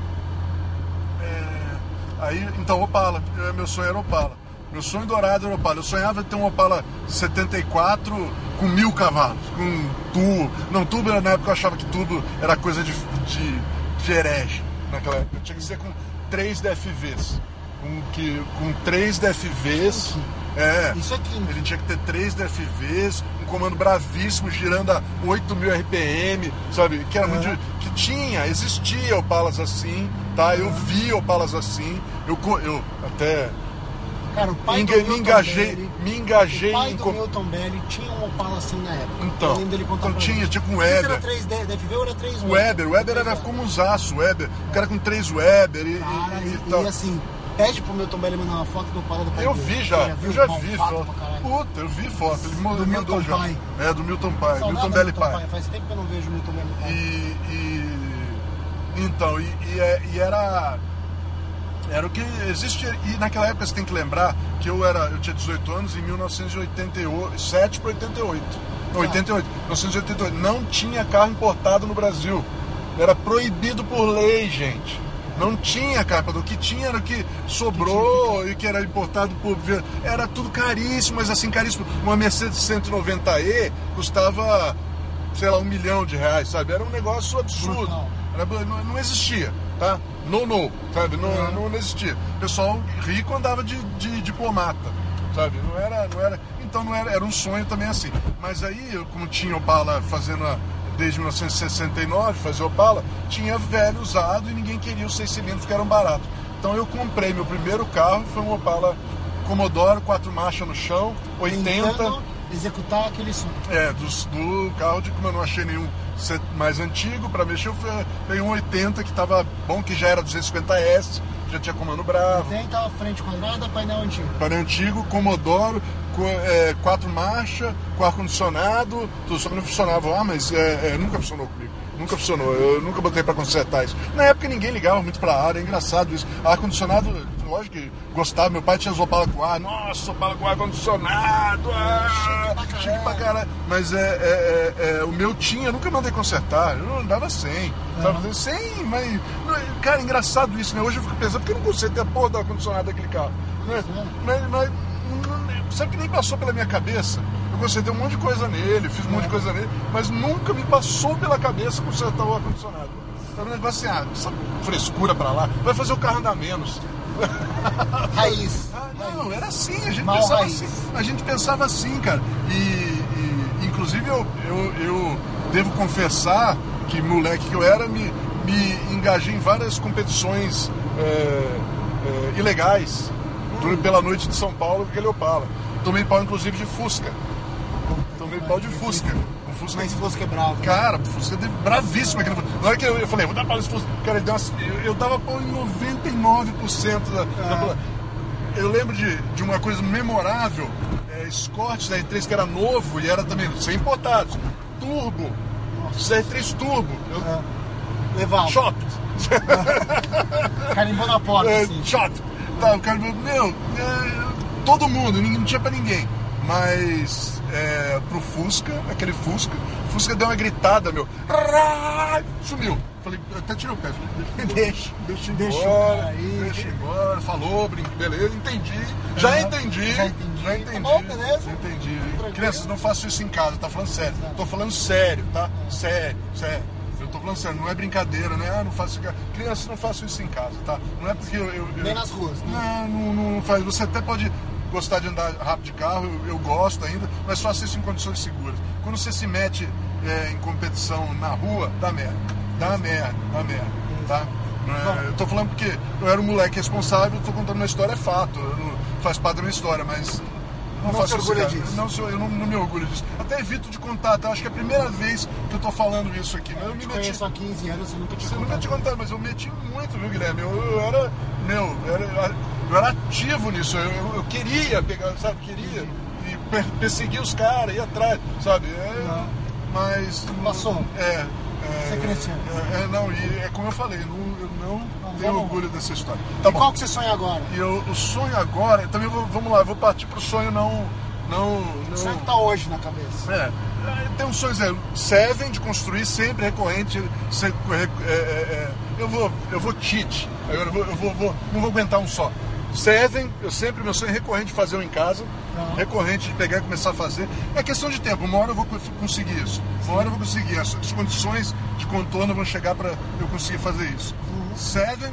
é, aí, então, Opala. É, Meu sonho era Opala. Meu sonho dourado era Opala. Eu sonhava ter um Opala 74 com mil cavalos, com tubo. Não, tubo na época eu achava que tubo era coisa de, de, de herege. Naquela época. Tinha que ser com 3 DFVs. Com, que, com 3 DFVs. É. Isso é química. Ele tinha que ter 3 DFVs, um comando bravíssimo, girando a 8 mil RPM, sabe? Que era muito. Que tinha, existia Opalas assim, tá? Eu vi Opalas assim. Eu, eu até Cara, o pai Enga- do me engajei- Belli, me engajei O pai em do com- Milton Belli tinha um Opala assim na época. Então, Eu dele então tinha, tipo um Não sei se Weber. Era 3 DFV ou era 3 o Weber, o Weber era como um zaço, o Weber. O cara com 3 Weber e, e- Cara, e e, tal. e assim, pede pro Milton Belli mandar uma foto do Opala do pai Eu dele. vi já, eu já vi foto. Puta, eu vi foto. Ele mandou, Do Milton já. Pai. É, do Milton Pai, Saudade Milton do Belli Milton Pai. Faz tempo que eu não vejo o Milton Belli E, Pai. e- então, e, e é- e era era o que existe e naquela época você tem que lembrar que eu era eu tinha 18 anos em 1987 para 88. Não, 88, 1988 não tinha carro importado no Brasil. Era proibido por lei, gente. Não tinha importado. O que tinha era o que sobrou e que era importado por era tudo caríssimo, mas assim caríssimo. Uma Mercedes 190e custava sei lá, um milhão de reais, sabe? Era um negócio absurdo. Era- não, não existia, tá? No, no, sabe? Não, Uhum. não, existia. O pessoal rico andava de, de diplomata, sabe? Não era, não era. Então não era, era um sonho também assim. Mas aí, como tinha Opala fazendo a, desde 1969, fazer Opala, tinha velho usado e ninguém queria os seis cilindros que eram baratos. Então eu comprei meu primeiro carro, foi um Opala Commodore, quatro marchas no chão, 80. Tentando executar aquele som. É, dos- do, carro de como eu não achei nenhum mais antigo para mexer, eu peguei um 80 que tava bom, que já era 250S, já tinha comando bravo, Tenta frente quadrada, painel antigo. painel antigo, Commodoro, é, quatro marchas, com ar-condicionado, tudo só que não funcionava. Ah, mas é, é, nunca funcionou comigo. Nunca funcionou, eu nunca botei para consertar isso. Na época ninguém ligava muito pra ar, é engraçado isso. Ar-condicionado, lógico que gostava, meu pai tinha as Opala com ar, nossa, Opala com ar-condicionado, ah, chique pra caralho. Mas é, é, é, é, o meu tinha, eu nunca mandei consertar, eu andava sem, sabe? Sem, mas. Cara, engraçado isso, né? Hoje eu fico pensando, por que eu não consertei a porra do ar-condicionado daquele carro? Né? Mas, mas sabe que nem passou pela minha cabeça? Eu consertei um monte de coisa nele, fiz um monte de coisa nele, mas nunca me passou pela cabeça consertar o ar-condicionado. Era um negócio assim, ah, essa frescura pra lá, vai fazer o carro andar menos. Raiz. Ah, não, era assim, a gente Mal pensava raiz. assim. A gente pensava assim, cara. E, e, inclusive eu, eu, eu devo confessar que moleque que eu era, me, me engajei em várias competições é, é, ilegais durante- pela noite de São Paulo, porque ele Opala. Tomei pau, inclusive, de Fusca. Tomei pau de Fusca. Um Fusca Mas fosse quebrava. Cara, Fusca é bravíssimo aquele Fusca. Na hora que eu, eu falei, vou dar pau nesse Fusca. Cara, uma, eu, eu dava pau em 99% da, da- Eu lembro de, de uma coisa memorável, é, Escort da R3 que era novo e era também sem importados. Turbo. Os R3 Turbo. Eu, É. Levava. Chopped. Carimbou na porta, É, assim. chato. Tá, o cara meu, é, todo mundo, ninguém- não tinha pra ninguém. Mas é, pro Fusca, aquele Fusca. O Fusca deu uma gritada, meu. Sumiu. Falei, até tirei o pé. Falei, deixa, deixa Deixa embora. aí. Deixa embora. Falou, brin... beleza, entendi. Já entendi. Já entendi. Já entendi. Tá bom, beleza? Entendi. Crianças, não façam isso em casa, tá falando sério. Tô falando sério, tá? Sério, sério. Falando sério, não é brincadeira, né? Ah, não faço. Crianças, não façam isso em casa, tá? Não é porque eu. eu- eu- Nem nas ruas, né? não, não, não faz. Você até pode gostar de andar rápido de carro, eu, eu gosto ainda, mas faça isso em condições seguras. Quando você se mete é, em competição na rua, dá merda. Dá merda, dá merda, tá? É- eu tô falando porque eu era um moleque responsável, tô contando uma história, é fato. não- faz parte da minha história, mas. Não faço se orgulha cara. disso. Não, senhor, eu não, não me orgulho disso. Até evito de contar, tá? Acho que é a primeira vez que eu tô falando isso aqui. Mas eu Eu me te meti. conheço há 15 anos, você nunca tinha Você nunca contado. te contei, mas eu meti muito, viu, Guilherme? Eu, eu era, meu, eu era, eu era ativo nisso. Eu, eu- queria pegar, sabe? Queria. E per- perseguir os caras, ir atrás, sabe? É, mas. Passou. É. é Você cresceu. É, é, não, e é como eu falei, não, eu não tenho vamos- orgulho dessa história. Tá E bom. qual que você sonha agora? E eu, o sonho agora, também vou, vamos lá, eu vou partir pro sonho não. Não. O não sonho que tá hoje na cabeça. é, é, tem um sonho zero. Seven de construir sempre recorrente. é, é, é, eu vou, eu vou cheat. Agora eu vou, eu vou, vou- não vou aguentar um só. Seven, eu sempre, meu sonho é recorrente de fazer um em casa. Tá. Recorrente de pegar e começar a fazer. É questão de tempo, uma hora eu vou co- conseguir isso. Uma hora eu vou conseguir. As, as condições de contorno vão chegar para eu conseguir fazer isso. Seven,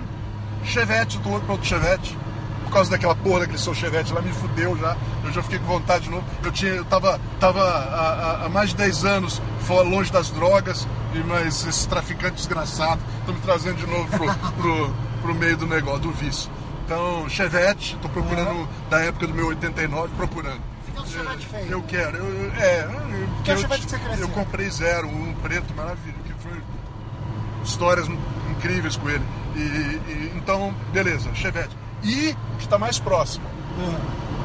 Chevette, eu tô louco pra outro Chevette por causa daquela porra daquele seu Chevette lá, me fudeu já. Eu já fiquei com vontade de novo. Eu, tinha, eu tava, tava há, há- mais de 10 anos fora, longe das drogas, e mas esses traficantes desgraçados estão me trazendo de novo pro, pro, pro meio do negócio, do vício. Então, Chevette, tô procurando da época do meu 89, procurando. Fica um Chevette feio. Eu quero, eu, eu- é. eu- Que é o eu- Chevette que você cresceu? Eu comprei zero, um preto maravilha, que foi histórias incríveis com ele. E, e- então, beleza, Chevette. E o que está mais próximo?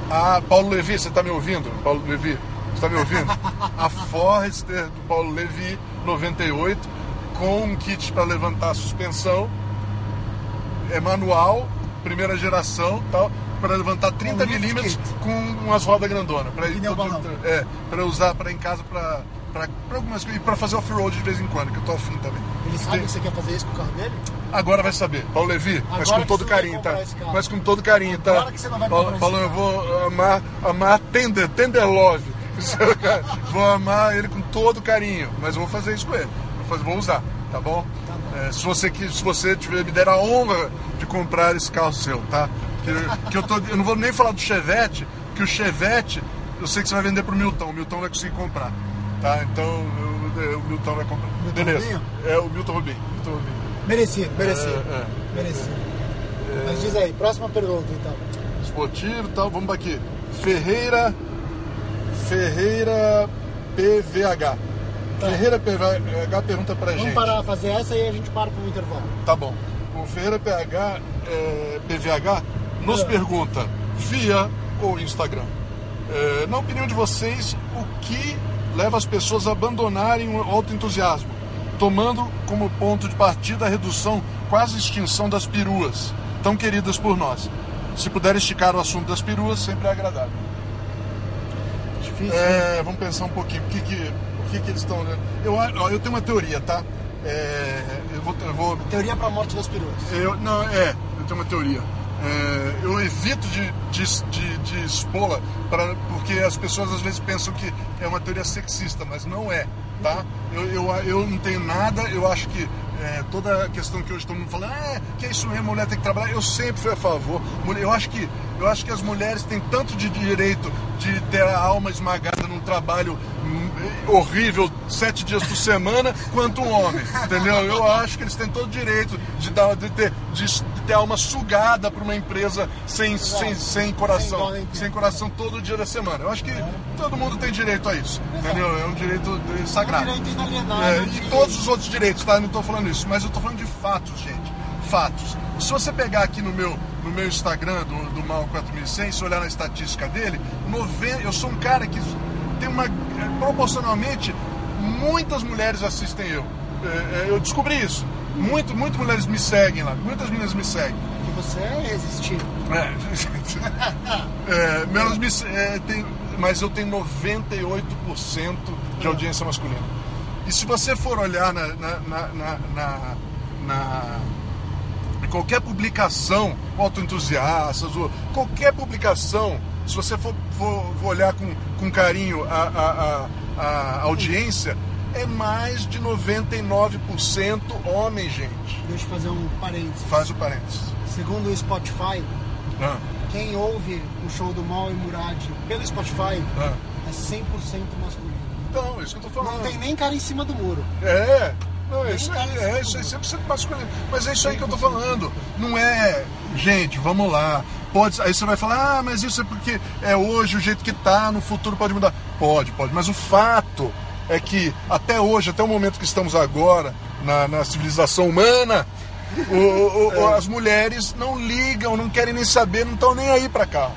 A Paulo Levi, você está me ouvindo? Paulo Levi, você está me ouvindo? A Forester do Paulo Levi 98 com um kit para levantar a suspensão, é manual, primeira geração, tal, para levantar 30 Um milímetros com umas rodas grandonas, para é, para usar para em casa para para algumas coisas e para fazer off-road de vez em quando, que eu tô afim também. Ele sabe que você quer fazer isso com o carro dele? Agora vai saber, Paulo Levi, mas Agora com que todo você vai carinho, tá? Mas com todo carinho, tá? Agora que você não vai Paulo, Paulo, eu vou amar, amar tender, tender love. vou amar ele com todo carinho, mas eu vou fazer isso com ele. Vou, fazer, vou usar, tá bom? É, se você que se você tiver me der a honra de comprar esse carro seu, tá? Que, que eu tô, eu não vou nem falar do Chevette, que o Chevette eu sei que você vai vender pro Milton, o Milton vai conseguir comprar, tá? Então eu- eu- o Milton vai comprar. Milton Beleza? Rubinho? É o Milton Rubinho. Milton. Merecido, merecido. É, é. Merecido. Mas diz aí, próxima pergunta então. esportivo e tal. Vamos aqui. Ferreira. Ferreira PVH. Ferreira PVH pergunta pra Tá. Vamos gente. parar, fazer essa e a gente para um intervalo. Tá bom. O Ferreira PH, é, PVH nos É. pergunta via ou Instagram. É, na opinião de vocês, o que leva as pessoas a abandonarem o autoentusiasmo, tomando como ponto de partida a redução, quase extinção das peruas, tão queridas por nós? Se puder esticar o assunto das peruas, sempre é agradável. Difícil. É, vamos pensar um pouquinho. Por que, que, que, que eles estão. Eu, ó, eu tenho uma teoria, tá? É, eu vou, eu vou Teoria para a morte das peruas. eu, não, é, eu tenho uma teoria. É, eu evito de, de, de, de expô-la porque as pessoas às vezes pensam que é uma teoria sexista, mas não é, tá? Eu, eu, eu não tenho nada, eu acho que é, toda a questão que hoje todo mundo fala, ah, que é isso mesmo, mulher tem que trabalhar, eu sempre fui a favor. Mulher- Eu acho que, eu acho que as mulheres têm tanto de direito de ter a alma esmagada num trabalho hum, horrível sete dias por semana quanto um homem, entendeu? Eu acho que eles têm todo o direito de, dar, de, ter, de, ter alma sugada por uma empresa sem, sem, sem coração, sem, coração todo dia da semana. Eu acho que todo mundo tem direito a isso, entendeu? É um direito sagrado. É um direito inalienável É, de- e todos os outros direitos, tá? Eu não estou falando isso, mas eu estou falando de fatos, gente. Fatos. Se você pegar aqui no meu, no meu Instagram do, do Mal 4100, se olhar na estatística dele, noven- eu sou um cara que tem uma. é, proporcionalmente, muitas mulheres assistem eu. É, é, eu descobri isso. Muito, muitas mulheres me seguem lá, muitas meninas me seguem. Que você é irresistível. É, é menos me, é, tem, mas eu tenho 98% de audiência masculina. E se você for olhar na, na, na, na, na qualquer publicação, autoentusiastas, ou qualquer publicação, se você for, for, for olhar com, com carinho a, a, a, a audiência, é mais de 99% homem, gente. Deixa eu fazer um parênteses. Faz o parênteses. Segundo o Spotify, Ah, quem ouve o show do Mal e Murad pelo Spotify ah. é 100% masculino. Então, é isso que eu tô falando. Não tem nem cara em cima do muro. É, não, é isso é cima isso do 100% masculino. Mas é isso aí que eu tô falando. Não é, gente, vamos lá. Pode, aí você vai falar, ah, mas isso é porque é hoje o jeito que tá, no futuro pode mudar. Pode, pode. Mas o fato é que até hoje, até o momento que estamos agora, na, na civilização humana, o- o- o- as mulheres não ligam, não querem nem saber, não estão nem aí pra carro.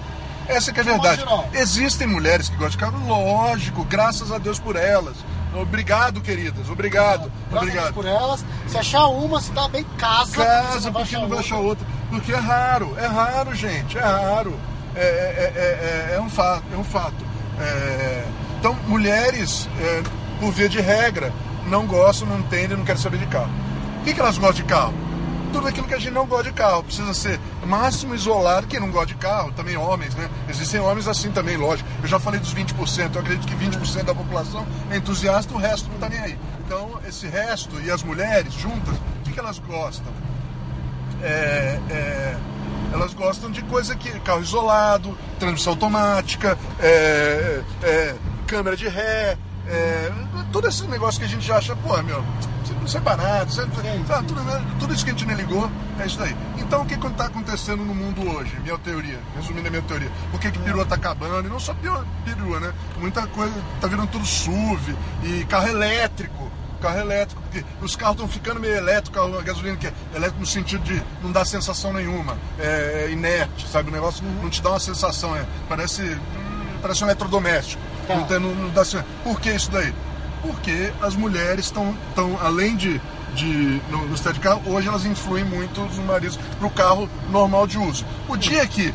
Essa que é a verdade. Existem mulheres que gostam de carro, lógico, graças a Deus por elas. Obrigado, queridas, obrigado. Graças obrigado. por elas. Se achar uma, se dá bem, casa. Casa, você porque não vai achar outra. Porque é raro, é raro, gente, é raro. É, é- é- é- é um fato, é um fato. É, então, mulheres, é, por via de regra, não gostam, não entendem, não querem saber de carro. O que, que elas gostam de carro? Tudo aquilo que a gente não gosta de carro. Precisa ser máximo isolado. Quem não gosta de carro, também homens, né? Existem homens assim também, lógico. Eu já falei dos 20%. Eu acredito que 20% da população é entusiasta, o resto não tá nem aí. Então, esse resto e as mulheres juntas, o que, elas gostam? é, é, elas gostam de coisa que carro isolado, transmissão automática, é, é, câmera de ré, é, todo esse negócio que a gente acha, pô, meu, separado, sempre, Sim, tá, sim, tudo, tudo isso que a gente nem ligou, é isso daí. Então o que está acontecendo no mundo hoje? Minha teoria, resumindo a minha teoria. Por que, que perua tá acabando? E não só perua, perua, né? Muita coisa, tá virando tudo SUV e carro elétrico carro elétrico, porque os carros estão ficando meio elétricos, carro a gasolina que é elétrico no sentido de não dar sensação nenhuma, é, é inerte, sabe? O negócio não te dá uma sensação, é, parece, parece um eletrodoméstico. Tá. Não, não, não dá, Por que isso daí? Porque as mulheres estão, além de, de no, no estado de carro, hoje elas influem muito os maridos para o carro normal de uso. O dia que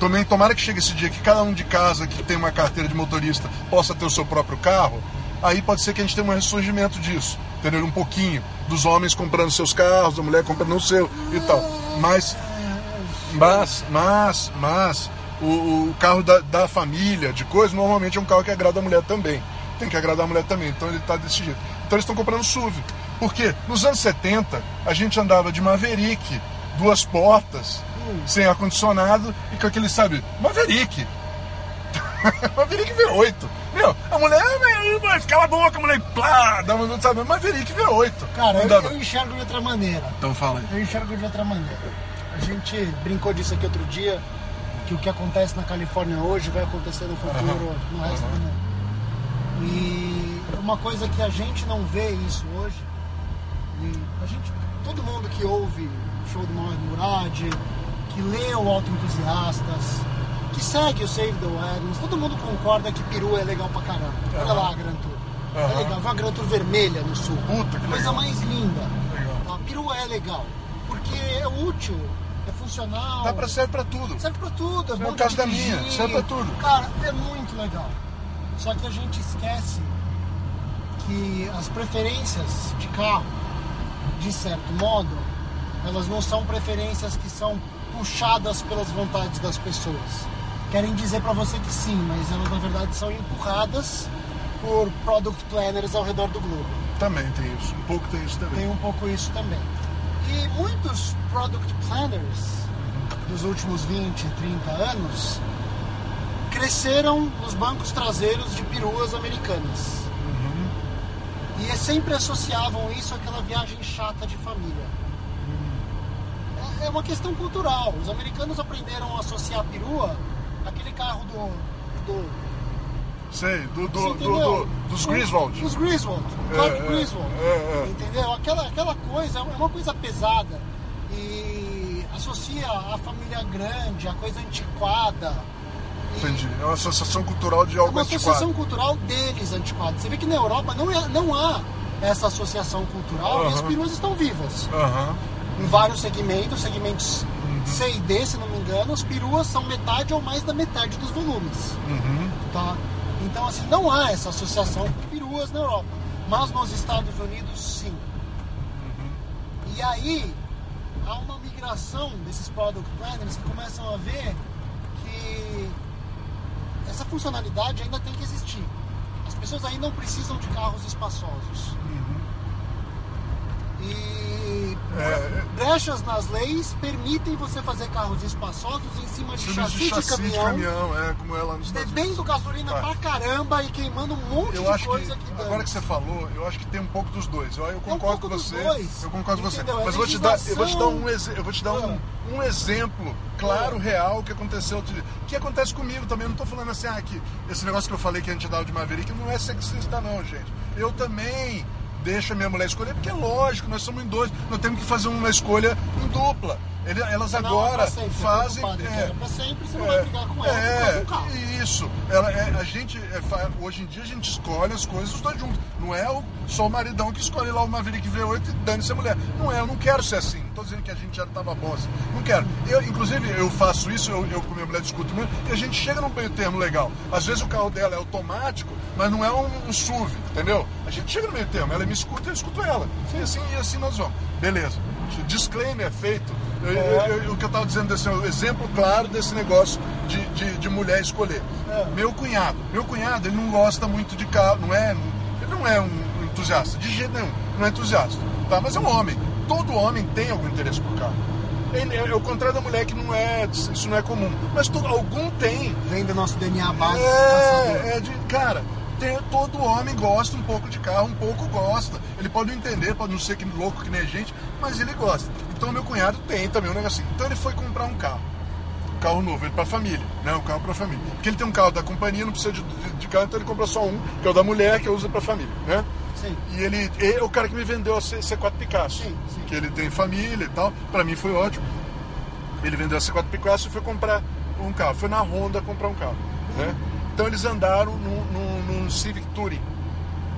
também tomara que chegue esse dia que cada um de casa que tem uma carteira de motorista possa ter o seu próprio carro, aí pode ser que a gente tenha um ressurgimento disso, entendeu? Um pouquinho dos homens comprando seus carros, da mulher comprando o seu e tal. Mas, mas, mas, mas o, o carro da, da família, de coisa, normalmente é um carro que agrada a mulher também. Tem que agradar a mulher também, então ele tá desse jeito. Então eles estão comprando SUV. Porque nos anos 70 a gente andava de Maverick, duas portas, sem ar-condicionado e com aquele, sabe, Maverick. Maverick V8. Meu, a mulher, "Ai, mas cala a boca, mulher, plá, dá uma, sabe, Maverick V8. Cara, Não eu, dava. eu enxergo de outra maneira. Então fala aí. Eu enxergo de outra maneira. A gente brincou disso aqui outro dia, que o que acontece na Califórnia hoje vai acontecer no futuro no resto do mundo. E uma coisa que a gente não vê isso hoje, e a gente, todo mundo que ouve o show do Mohamed Murad, que lê o Autoentusiastas, que segue o Save the Wagons, todo mundo concorda que perua é legal pra caramba. Olha lá a Gran Tour. É Aham. legal, vai a Gran Tour vermelha no sul. Puta, que Coisa legal. mais linda. Legal. A perua é legal, porque é útil, é funcional. Dá pra serve pra tudo. Serve pra tudo, é É bom caso da minha, serve pra tudo. Cara, é muito legal. Só que a gente esquece que as preferências de carro, de certo modo, elas não são preferências que são puxadas pelas vontades das pessoas. Querem dizer pra você que sim, mas elas na verdade são empurradas por product planners ao redor do globo. Também tem isso. Um pouco tem isso também. Tem um pouco isso também. E muitos product planners dos últimos 20, 30 anos cresceram nos bancos traseiros de peruas americanas. E é- sempre associavam isso àquela viagem chata de família. É- É uma questão cultural. Os americanos aprenderam a associar a perua àquele carro do. do Sei, do, do, do, dos Griswold. Dos Griswold. É, Clark é, Griswold. é, é. Entendeu? Aquela, aquela coisa é uma coisa pesada e associa a família grande, a coisa antiquada. Entendi. É uma associação cultural de É algo uma associação antiquado. cultural deles antiquada. Você vê que na Europa não, é- não há essa associação cultural e as peruas estão vivas. Aham. em vários segmentos, segmentos Uhum. C e D, se não me engano, as peruas são metade ou mais da metade dos volumes. Uhum. Tá? Então, assim, não há essa associação com peruas na Europa. Mas nos Estados Unidos, sim. Uhum. E aí, há uma migração desses product planners que começam a ver essa funcionalidade ainda tem que existir. As pessoas ainda não precisam de carros espaçosos. Uhum. E É, brechas nas leis permitem você fazer carros espaçosos em cima de chassi, de chassi de de caminhão, caminhão, é, como é lá nos bebendo gasolina Tá. pra caramba e queimando um monte Eu de acho coisa que, dá. agora que você falou, eu acho que tem um pouco dos dois. Eu, eu um concordo pouco com você. Eu concordo com você. É Mas eu vou te dar, eu vou te dar um, eu vou te dar um, Ah. um exemplo claro, real que aconteceu, outro dia. que acontece comigo também. Eu não tô falando assim, ah, que esse negócio que eu falei que a gente dava de Maverick não é sexista não, gente. Eu também deixo a minha mulher escolher, porque é lógico, nós somos em dois, nós temos que fazer uma escolha em dupla. Ele- elas Não, agora sempre, fazem. preocupado, é, pra sempre, você não vai brigar com ela é, isso. Ela, é, a gente, é, hoje em dia a gente escolhe as coisas os dois juntos. Não é o, só o maridão que escolhe lá o Maverick V8 e dane-se a mulher. Não é, eu não quero ser assim. Não tô dizendo que a gente já tava bom assim. Não quero. Eu, inclusive, eu faço isso, eu, eu com minha mulher discuto muito, e a gente chega num meio termo legal. Às vezes o carro dela é automático, mas não é um, um SUV, entendeu? A gente chega no meio termo, ela me escuta e eu escuto ela. E assim, e assim nós vamos. Beleza. Disclaimer feito. Eu- eu- eu- o que eu estava dizendo é um exemplo claro desse negócio de, de, de mulher escolher. É. Meu cunhado, meu cunhado, ele não gosta muito de carro, não é, ele não é um entusiasta, de jeito nenhum, não é entusiasta, tá? Mas é um homem. Todo homem tem algum interesse por carro. Ele- É, é o contrário da mulher que não é, isso não é comum. Mas todo, algum tem. Vem do nosso DNA básico. É, é de, cara, todo homem gosta um pouco de carro, um pouco gosta. Ele pode não entender, pode não ser que louco que nem a gente, mas ele gosta. Então meu cunhado tem também um negocinho. Então ele foi comprar um carro. Um carro novo, ele pra família, né? Um carro pra família. Porque ele tem um carro da companhia, não precisa de, de- de carro, então ele compra só um, que é o da mulher, que usa pra família, né? Sim. E ele, ele é o cara que me vendeu a C- C4 Picasso. Sim, sim. Que ele tem família e tal. Pra mim foi ótimo. Ele vendeu a C4 Picasso e foi comprar um carro. Foi na Honda comprar um carro. Né? Então eles andaram num, num- num Civic Touring.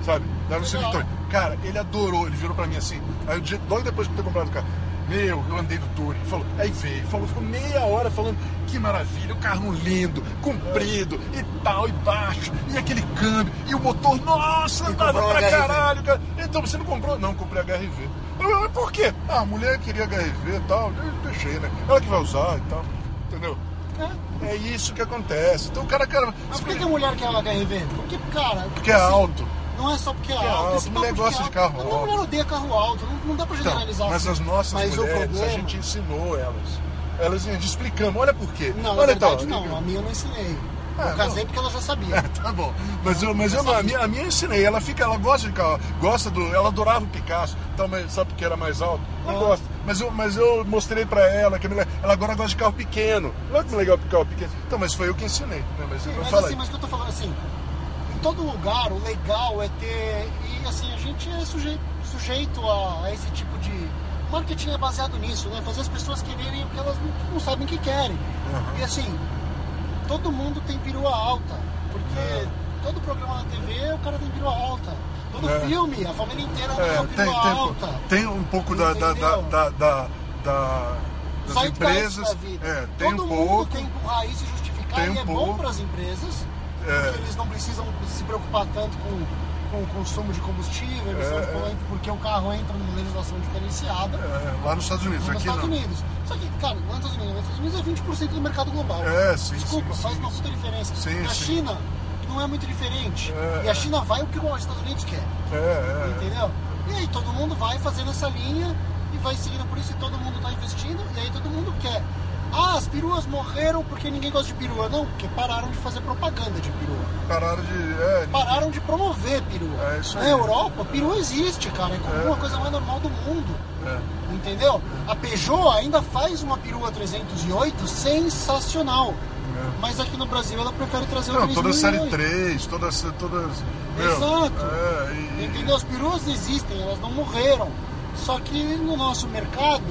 Sabe? Andaram no Civic. Touring. Cara, ele adorou, ele virou pra mim assim. Aí o dia- logo depois de ter comprado o carro. Meu, eu andei no Touring. Falou, aí veio, falou, ficou meia hora falando que maravilha, o carro lindo, comprido e tal, e baixo, e aquele câmbio, e o motor, nossa, andava pra HRV. caralho, cara. Então você não comprou? Não, comprei HRV. Eu, mas por quê? Ah, a mulher queria HRV e tal, eu deixei, né? Ela que vai usar e tal? É. É isso que acontece. Então o cara, cara. Mas por que, que a mulher quer HRV? Porque, cara. Porque é alto. Não é só porque é Porque é alto. alto, esse mulher gosta de carro alto. mulher odeia carro alto. Não, não dá pra Então, generalizar. mas assim. as nossas mas mulheres, problema... a gente ensinou elas. Elas a explicamos, olha por quê. Não, na olha verdade então, não. A minha eu não ensinei. Ah, eu casei porque ela já sabia. É, tá bom. Mas eu, mas eu não, a minha, a minha eu ensinei. Ela fica, ela gosta de carro, gosta do. Ela adorava o Picasso, então, sabe porque era mais alto? Ela Ah. gosta. Mas eu, mas eu mostrei pra ela que a mulher- ela agora gosta de carro pequeno. Olha que legal carro pequeno. Então, mas foi eu que ensinei, né? Mas Sim, mas assim, mas o que eu tô falando assim, em todo lugar o legal é ter. E assim, a gente é sujeito, sujeito a, a esse tipo de. Marketing é baseado nisso, né? Fazer as pessoas quererem o que elas não, não sabem que querem. Uhum. E assim, todo mundo tem perua alta. Porque todo programa na TV o cara tem perua alta. Todo É. filme, a família inteira É, tem perua tem, alta. tem um pouco da, da, da, da, da- da- das Zeitgeist empresas. da vida. É, tem Todo um mundo pouco. tem que empurrar isso e justificar Tem um e é pouco. bom para as empresas, É. porque eles não precisam se preocupar tanto com, com o consumo de combustível, emissão É, de é. poluente, porque o carro entra numa legislação diferenciada É, lá nos Estados Unidos, aqui Estados não. Unidos. Só que, cara, lá nos Estados Unidos, nos Estados Unidos é 20% do mercado global. É, sim, Desculpa, sim, faz sim, uma puta diferença. Sim, Na sim. China não é muito diferente. É, e a é. China vai o que os Estados Unidos quer. É, é. Entendeu? E aí todo mundo vai fazendo essa linha e vai seguindo por isso e todo mundo está investindo e aí todo mundo quer. Ah, as peruas morreram porque ninguém gosta de perua. Não, porque pararam de fazer propaganda de perua. Pararam de. É, de- Pararam de promover perua. É isso Na aí. Europa, perua existe, cara. É como É. uma coisa mais normal do mundo. é. Entendeu? A Peugeot ainda faz uma perua 308 sensacional. Mas aqui no Brasil ela prefere trazer o É. Não, toda a série 3008. 3, todas. todas meu, Exato. É, e, Entendeu? As peruas existem, elas não morreram. Só que no nosso mercado,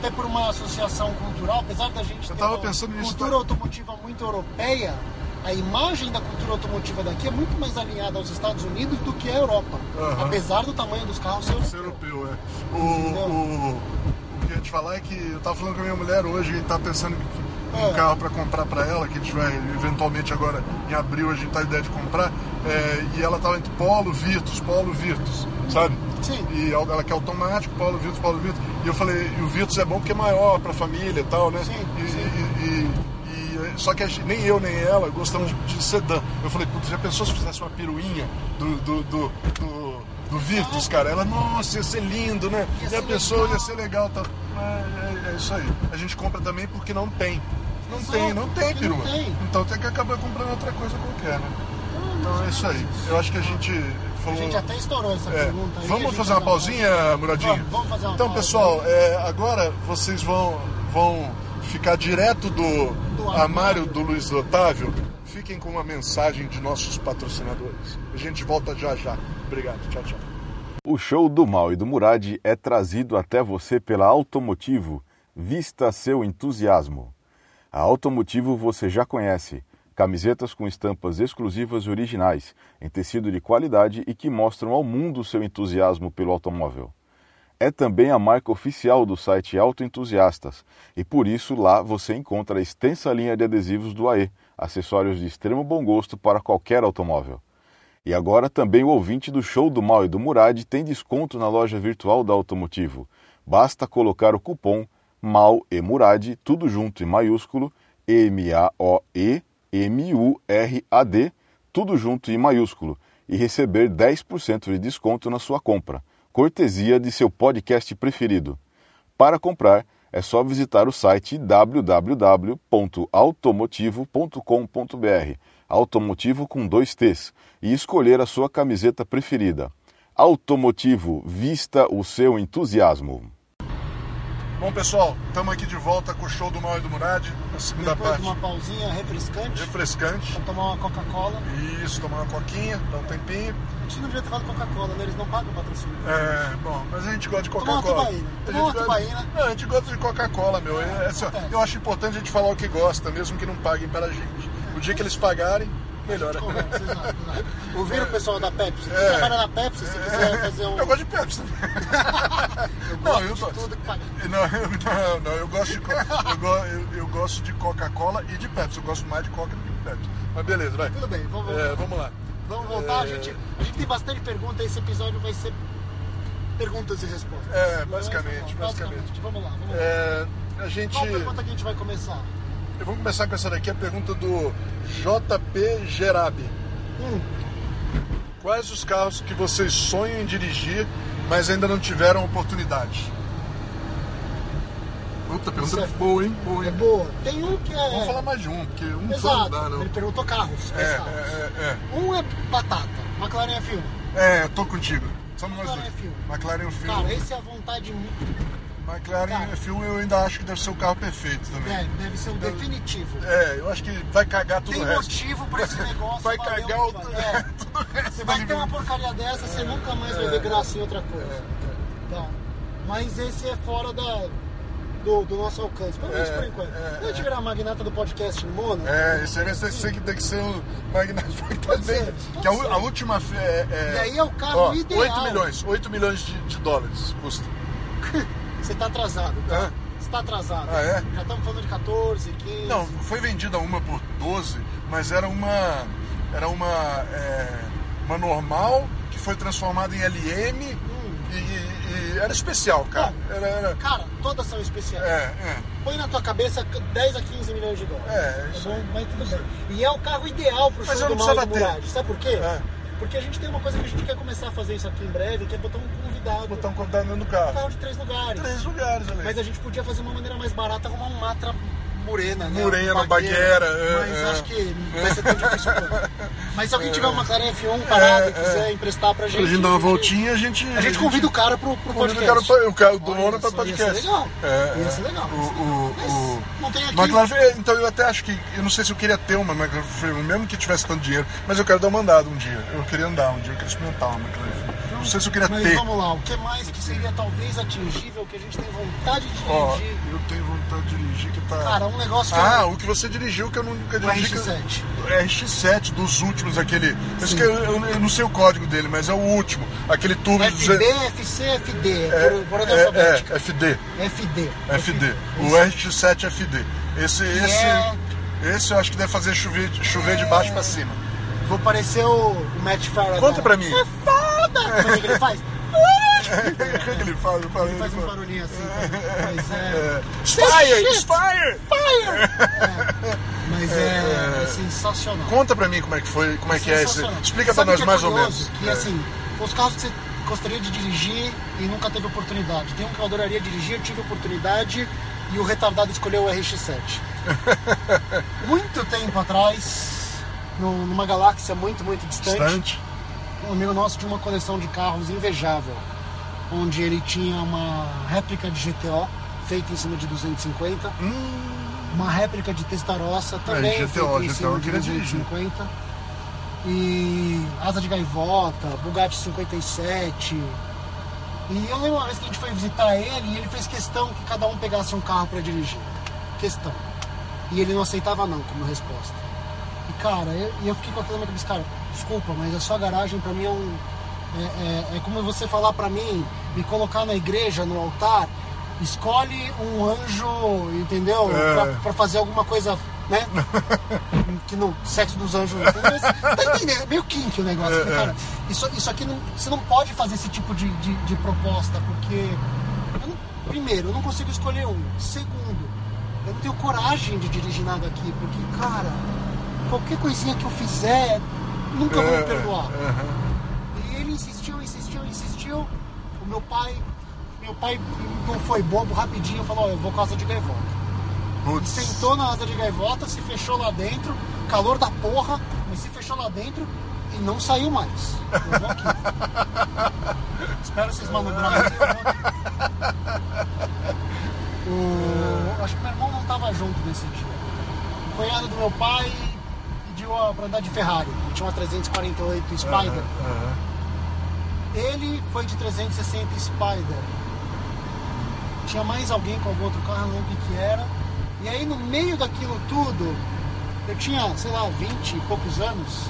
até por uma associação cultural, apesar da gente Eu ter uma cultura automotiva muito europeia, a imagem da cultura automotiva daqui é muito mais alinhada aos Estados Unidos do que a Europa. Aham. Apesar do tamanho dos carros ser Ser europeu. europeu, é. O, o- ia te falar é que eu tava falando com a minha mulher hoje, a gente tá pensando em um É. carro para comprar para ela, que a gente vai eventualmente agora em abril a gente tá a ideia de comprar, é, e ela tava entre Polo, Virtus, Polo, Virtus, sabe? Sim. E ela quer automático, Polo, Virtus, Polo, Virtus. E eu falei, e o Virtus é bom porque é maior para família e tal, né? Sim, E- sim. e- e- só que a gente- nem eu nem ela gostamos de, de sedã. Eu falei, puta, já pensou se fizesse uma piruinha do, do, do, do, do Virtus, cara? Ela, nossa, ia ser lindo, né? Ia e a pessoa legal. ia ser legal. Tá? Mas é, é isso aí. A gente compra também porque não tem. Não Exato, tem, não tem porque não perua. tem. Então tem que acabar comprando outra coisa qualquer, né? Então é isso aí. Eu acho que a gente A falou. gente até estourou essa É, pergunta aí. a vamos fazer uma pausinha, Muradinho? Vamos, vamos fazer uma Então, pausa. pessoal, é, agora vocês vão, vão ficar direto do, Do armário armário. do Luiz Otávio. Fiquem com uma mensagem de nossos patrocinadores. A gente volta já já. Obrigado. Tchau, tchau. O show do Mal e do Murad é trazido até você pela Automotivo. Vista seu entusiasmo. A Automotivo você já conhece. Camisetas com estampas exclusivas e originais, em tecido de qualidade e que mostram ao mundo seu entusiasmo pelo automóvel. É também a marca oficial do site Autoentusiastas e por isso lá você encontra a extensa linha de adesivos do AE, acessórios de extremo bom gosto para qualquer automóvel. E agora também o ouvinte do show do Mal e do Murad tem desconto na loja virtual da Automotivo. Basta colocar o cupom MAL e Murad, tudo junto em maiúsculo, M-A-O-E-M-U-R-A-D, tudo junto em maiúsculo, e receber 10% de desconto na sua compra, cortesia de seu podcast preferido. Para comprar, é só visitar o site www.automotivo.com.br, automotivo com dois T's, e escolher a sua camiseta preferida. Automotivo, vista o seu entusiasmo. Bom, pessoal, estamos aqui de volta com o show do Mal e do Murad, na segunda Depois parte. de uma pausinha refrescante, Refrescante. pra tomar uma Coca-Cola. Isso, tomar uma coquinha, dar um tempinho. A gente não devia ter falado Coca-Cola, né? Eles não pagam patrocínio. É, bom, mas a gente gosta de Tomar uma Coca-Cola. tubaína. A Tomar uma gente gosta- tubaína. Não, a gente gosta de Coca-Cola, meu. É, assim, Acontece. eu acho importante a gente falar o que gosta, mesmo que não paguem para a gente. O dia que eles pagarem, melhor. Conversa, exato, exato. Ouviram o pessoal da Pepsi? É. trabalha na Pepsi, se quiser fazer um... Eu gosto de Pepsi. não, eu gosto. tudo que. Não, eu, não, não, eu gosto de, co- eu, eu- eu gosto de Coca-Cola e de Pepsi. Eu gosto mais de Coca do que de Pepsi. Mas beleza, vai. Tudo bem, vamos voltar. É, vamos lá. Vamos voltar, a, É. gente, a gente tem bastante pergunta, esse episódio vai ser perguntas e respostas. É, basicamente, Não, basicamente. Vamos lá, vamos lá. É, a gente. Qual pergunta que a gente vai começar? Eu vou começar com essa daqui, a pergunta do JP Gerabi. Hum, Quais os carros que vocês sonham em dirigir, mas ainda não tiveram oportunidade? Puta, pergunta é- boa, hein? Boa, é hein? boa. Tem um que é... Vamos falar mais de um, porque um só não Exato, dá, não. ele perguntou carros. É, quais carros? é, é, Um é batata, McLaren F1. é. É, tô contigo. Somos nós McLaren dois. F1. McLaren F1. Cara, esse é a vontade muito... McLaren cara. F1 eu ainda acho que deve ser o carro perfeito também. Deve, deve ser um definitivo. É, eu acho que vai cagar tudo Tem o resto. motivo pra esse negócio. Vai cagar o. É. tudo o resto Você vai ter uma porcaria dessa, você nunca mais vai ver graça em outra coisa. Então, mas esse é fora da, do, do nosso alcance. Pelo menos É, por enquanto. é, Quando a gente virar a magnata do podcast no Mono, É, esse aí vai ser, que tem que ser o Magnata Pode ser, também. pode Que a, a última. É, é, E aí é o carro ó, ideal. 8 milhões, 8 milhões de, de dólares custa. você tá atrasado. Tá? Você tá atrasado. Ah, é? Já estamos falando de 14, 15. Não, foi vendida uma por 12, mas era uma. Era uma. é, uma normal que foi transformada em LM Hum. e, e- e era especial, cara. Era, era- Cara, todas são especiais. é, é. Põe na tua cabeça 10 a 15 milhões de dólares. É, isso Tá aí. Mas tudo bem. E é o carro ideal pro show do não ter. Murad. Sabe por quê? É. Porque a gente tem uma coisa que a gente quer começar a fazer isso aqui em breve, que é botar um convidado. Botar um convidado dentro do um carro. carro de três lugares. Três lugares ali. Mas a gente podia fazer uma maneira mais barata, arrumar um Matra Morena, né? Morena, Um bagueira, é, Mas é. acho que vai ser tão difícil. Mas se alguém tiver uma McLaren F1 parada e É, quiser emprestar pra gente... Pra gente dar uma voltinha, a gente. A gente convida o cara pro, pro Convida o podcast. cara, o cara do dono pra podcast. Ia ser legal. É, ia é. ser legal. O, o, não tem aqui... McLaren, então eu até acho que. Eu não sei se eu queria ter uma McLaren, mesmo que tivesse tanto dinheiro, mas eu quero dar uma andada um dia. Eu queria andar um dia, eu queria experimentar uma McLaren. Não sei se eu queria Mas ter. vamos lá, o que mais que seria talvez atingível, que a gente tem vontade de Ó, dirigir? eu tenho vontade de dirigir que tá. Cara, um negócio que Ah, eu... o que você dirigiu que eu nunca O dirigi. que- RX-7. O RX7 dos últimos, aquele. Esse que eu, eu- eu não sei o código dele, mas é o último. Aquele turbo de FB, 200 FC, FD, É, por, por ordem alfabética. é, é, FD. FD. FD. O Esse- RX7 FD. Esse, esse, é- esse eu acho que deve fazer chover, chover de baixo pra cima. Vou parecer o, o Matt Farah. Conta pra mim. É foda! Como é que ele faz? O que ele fala? Ele fala, Ele faz um barulhinho assim. Mas é... É, Spire! Spire! É, mas é, é sensacional. Conta pra mim como é que foi, como é que é esse. Explica pra Sabe o nós é mais ou menos. Que É. assim, os carros que você gostaria de dirigir e nunca teve oportunidade. Tem um que eu adoraria dirigir, eu tive oportunidade e o retardado escolheu o RX-7. muito tempo atrás, numa galáxia muito, muito distante, Distante. Um amigo nosso tinha uma coleção de carros invejável, onde ele tinha uma réplica de GTO feita em cima de 250, uma réplica de Testarossa também GTO, feita em GTO cima de queria dirigir. 250 e asa de gaivota, Bugatti 57. E eu lembro uma vez que a gente foi visitar ele e ele fez questão que cada um pegasse um carro para dirigir. Questão. E ele não aceitava não como resposta. E cara, eu, e eu fiquei com aquilo na minha cabeça, cara, desculpa, mas a sua garagem pra mim é um. É, é- é como você falar pra mim, me colocar na igreja, no altar, escolhe um anjo, entendeu? É. Pra, pra fazer alguma coisa, né? que no sexo dos anjos. Tá entendendo? É meio kink o negócio. É, cara, isso, isso aqui não, você não pode fazer esse tipo de, de, de proposta, porque. eu não- primeiro, eu não consigo escolher um. Segundo, eu não tenho coragem de dirigir nada aqui, porque, cara, qualquer coisinha que eu fizer, nunca vou É, me perdoar. é, aham. E ele insistiu, insistiu, insistiu. O meu pai, meu pai não foi bobo, rapidinho falou, "Ó, eu vou com a asa de gaivota. Putz. Sentou na asa de gaivota, se fechou lá dentro, calor da porra, mas se fechou lá dentro e não saiu mais. Eu vou aqui. Espero vocês manobrarem. eu vou aqui. O- Acho que meu irmão não tava junto nesse dia. O cunhado do meu pai pediu ó, pra andar de Ferrari. Tinha uma 348 Spider. Aham. Ele foi de 360 Spider. Tinha mais alguém com algum outro carro, não lembro o que que era. E aí no meio daquilo tudo, eu tinha, sei lá, 20 e poucos anos,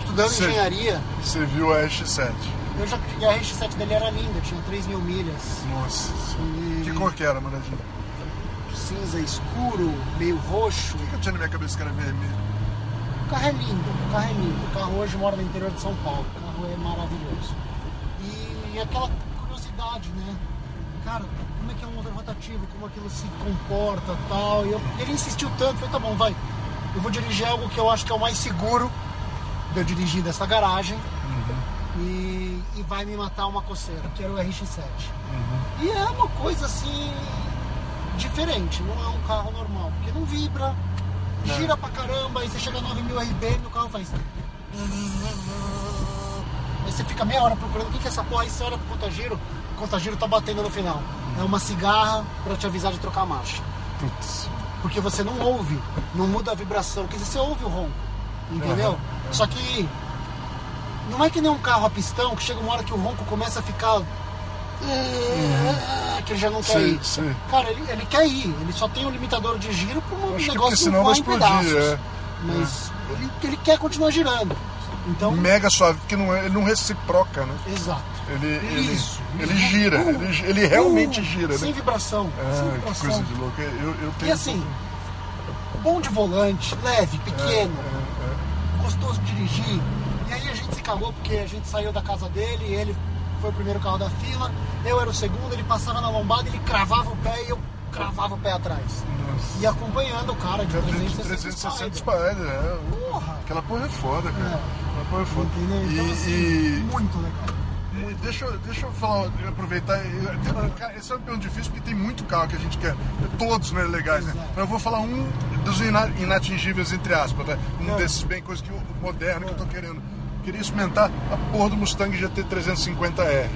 estudando Sim. engenharia. Você viu a RX7. Eu já e a RX-7 dele era linda, tinha 3 mil milhas. Nossa. E Que cor que era, manadinho? cinza escuro, meio roxo. O que eu tinha na minha cabeça que era vermelho? O carro é lindo, o carro é lindo. O carro hoje mora no interior de São Paulo. O carro é maravilhoso. E aquela curiosidade, né? Cara, como é que é um motor rotativo, como aquilo se comporta tal. E eu- ele insistiu tanto, falei, tá bom, vai. Eu vou dirigir algo que eu acho que é o mais seguro de eu dirigir dessa garagem. E, e vai me matar uma coceira, que era o RX-7. E é uma coisa assim diferente, não é um carro normal, porque não vibra, gira pra caramba, aí você chega a 9000 RPM e o carro faz. Aí você fica meia hora procurando o que que é essa porra, aí você olha pro conta-giro, o conta-giro tá batendo no final. É uma cigarra pra te avisar de trocar a marcha. Putz. Porque você não ouve, não muda a vibração, quer dizer, você ouve o ronco, entendeu? Só que não é que nem um carro a pistão que chega uma hora que o ronco começa a ficar. Que ele já não quer Sim, ir. sim. Cara, ele, ele quer ir, ele só tem um limitador de giro para um Acho que negócio porque senão vai explodir, pedaços. é. Mas Ele, ele quer continuar girando. Então, Mega suave, porque não é- ele não reciproca, né? exato. Ele, ele, Isso, ele gira, Uh, ele, ele realmente uh, gira, Sem né? vibração. sem Ah, que vibração. coisa de louco. Eu, eu tenho E assim, bom de volante, leve, pequeno, É, gostoso de dirigir. E aí a gente se cagou porque a gente saiu da casa dele, ele foi o primeiro carro da fila, eu era o segundo, ele passava na lombada, ele cravava o pé e eu cravava o pé atrás. Nossa. E acompanhando o cara de Já vi de 360, 360 Spider. Spider, é. Porra! Aquela porra é foda, cara. É. Aquela porra é foda. Então, E, assim, e- muito legal. deixa, eu- deixa eu falar, aproveitar. cara, Esse é um pergunta difícil porque tem muito carro que a gente quer. Todos né, legais, né? Exato. Mas eu vou falar um dos ina- inatingíveis, entre aspas, né? Um Não. desses bem coisas que eu, moderno que eu tô querendo. Queria experimentar a porra do Mustang GT 350R.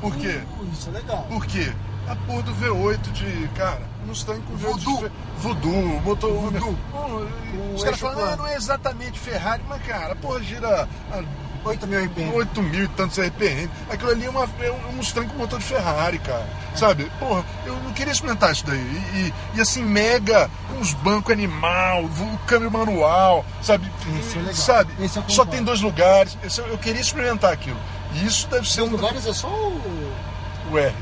Por quê? Uh, isso é legal. Por quê? A porra do V8 de, cara, Mustang com V8 Voodoo. de Voodoo, motor Voodoo. Bom, Os caras falam, ah, não é exatamente Ferrari, mas cara, a porra gira a 8 mil RPM. 8 mil e tantos RPM. Aquilo ali é, uma, é um Mustang com motor de Ferrari, cara. Sabe? Porra, eu não queria experimentar isso daí. E, e, e assim, mega, uns bancos animal, o câmbio manual, sabe? Esse é legal. Sabe? Esse eu Só tem dois lugares. Esse eu, eu queria experimentar aquilo. E isso deve ser Seus um lugares é só o, o R.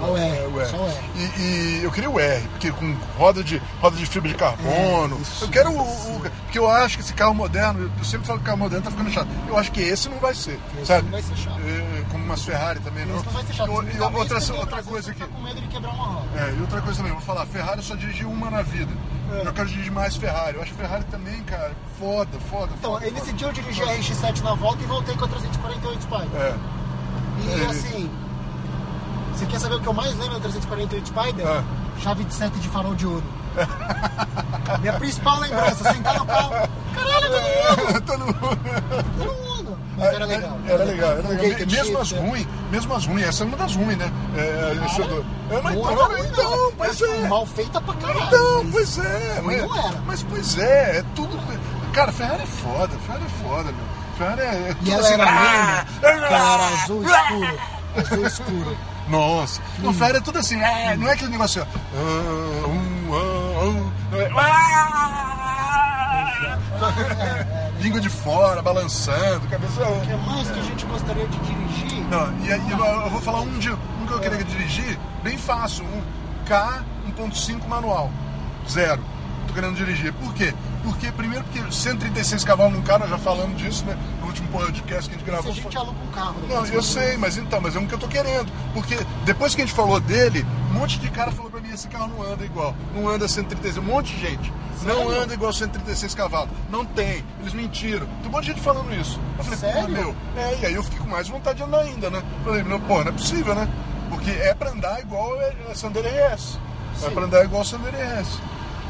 o R. É, o R. O R. E, e eu queria o R, porque com roda de, roda de fibra de carbono. É, isso, eu quero o, o- Porque eu acho que esse carro moderno, eu sempre falo que carro moderno tá ficando chato. Eu acho que esse não vai ser. Esse sabe? não vai ser chato. É, como umas Ferrari também, não. Esse não vai ser chato. E, outra, outra razão, coisa você aqui. Tá com medo de quebrar uma roda. É, e outra coisa também, vou falar, Ferrari eu só dirigi uma na vida. É. Eu quero dirigir mais Ferrari. Eu acho Ferrari também, cara, foda, foda. Então, foda, nesse foda. dia eu dirigi a RX-7 na volta e voltei com a 348 Spider. É. E É. assim, você quer saber o que eu mais lembro da 348 Spider? Ah. Chave de sete de farol de ouro. Minha principal lembrança, sentar no carro. Caralho, todo mundo! Todo mundo- Todo mundo! Mas era legal. Era legal, era legal. Mesmo as ruins, mesmo as ruins, essa é uma das ruins, né? É, era- do- é, mas então, era ruim, então, não. pois Era é. Mal feita pra caralho. Então, pois é. Mas, não era. mas pois é, é tudo. Cara, Ferrari é foda, Ferrari é foda, meu. Ferrari é, é E ela assim. era ah, linda, ela era ah, azul escuro. Azul escuro. Nossa, no Ferrari é tudo assim, ah, não é aquele negócio assim, ah, um, ah, um, não é, ah, língua de fora, balançando, cabeça. O que mais que a gente gostaria de dirigir? Não, e aí eu, eu vou falar um, de, um que eu queria dirigir, bem fácil, um K 1.5 manual, zero. Tô querendo dirigir. Por quê? Porque, primeiro, porque 136 cavalos num carro, nós já falamos disso, né? No último podcast que a gente Se gravou. a gente aluga um carro. Não, eu sei, mas então, mas é um que eu tô querendo. Porque depois que a gente falou dele, um monte de cara falou pra mim, esse carro não anda igual. Não anda 136, um monte de gente. Não Sério? anda igual 136 cavalos. Não tem. Eles mentiram. Tem um monte de gente falando isso. Eu falei, Sério? meu. É, e aí eu fiquei com mais vontade de andar ainda, né? Falei, não, pô, não é possível, né? Porque é pra andar igual a Sandero RS. É pra andar igual a Sandero RS.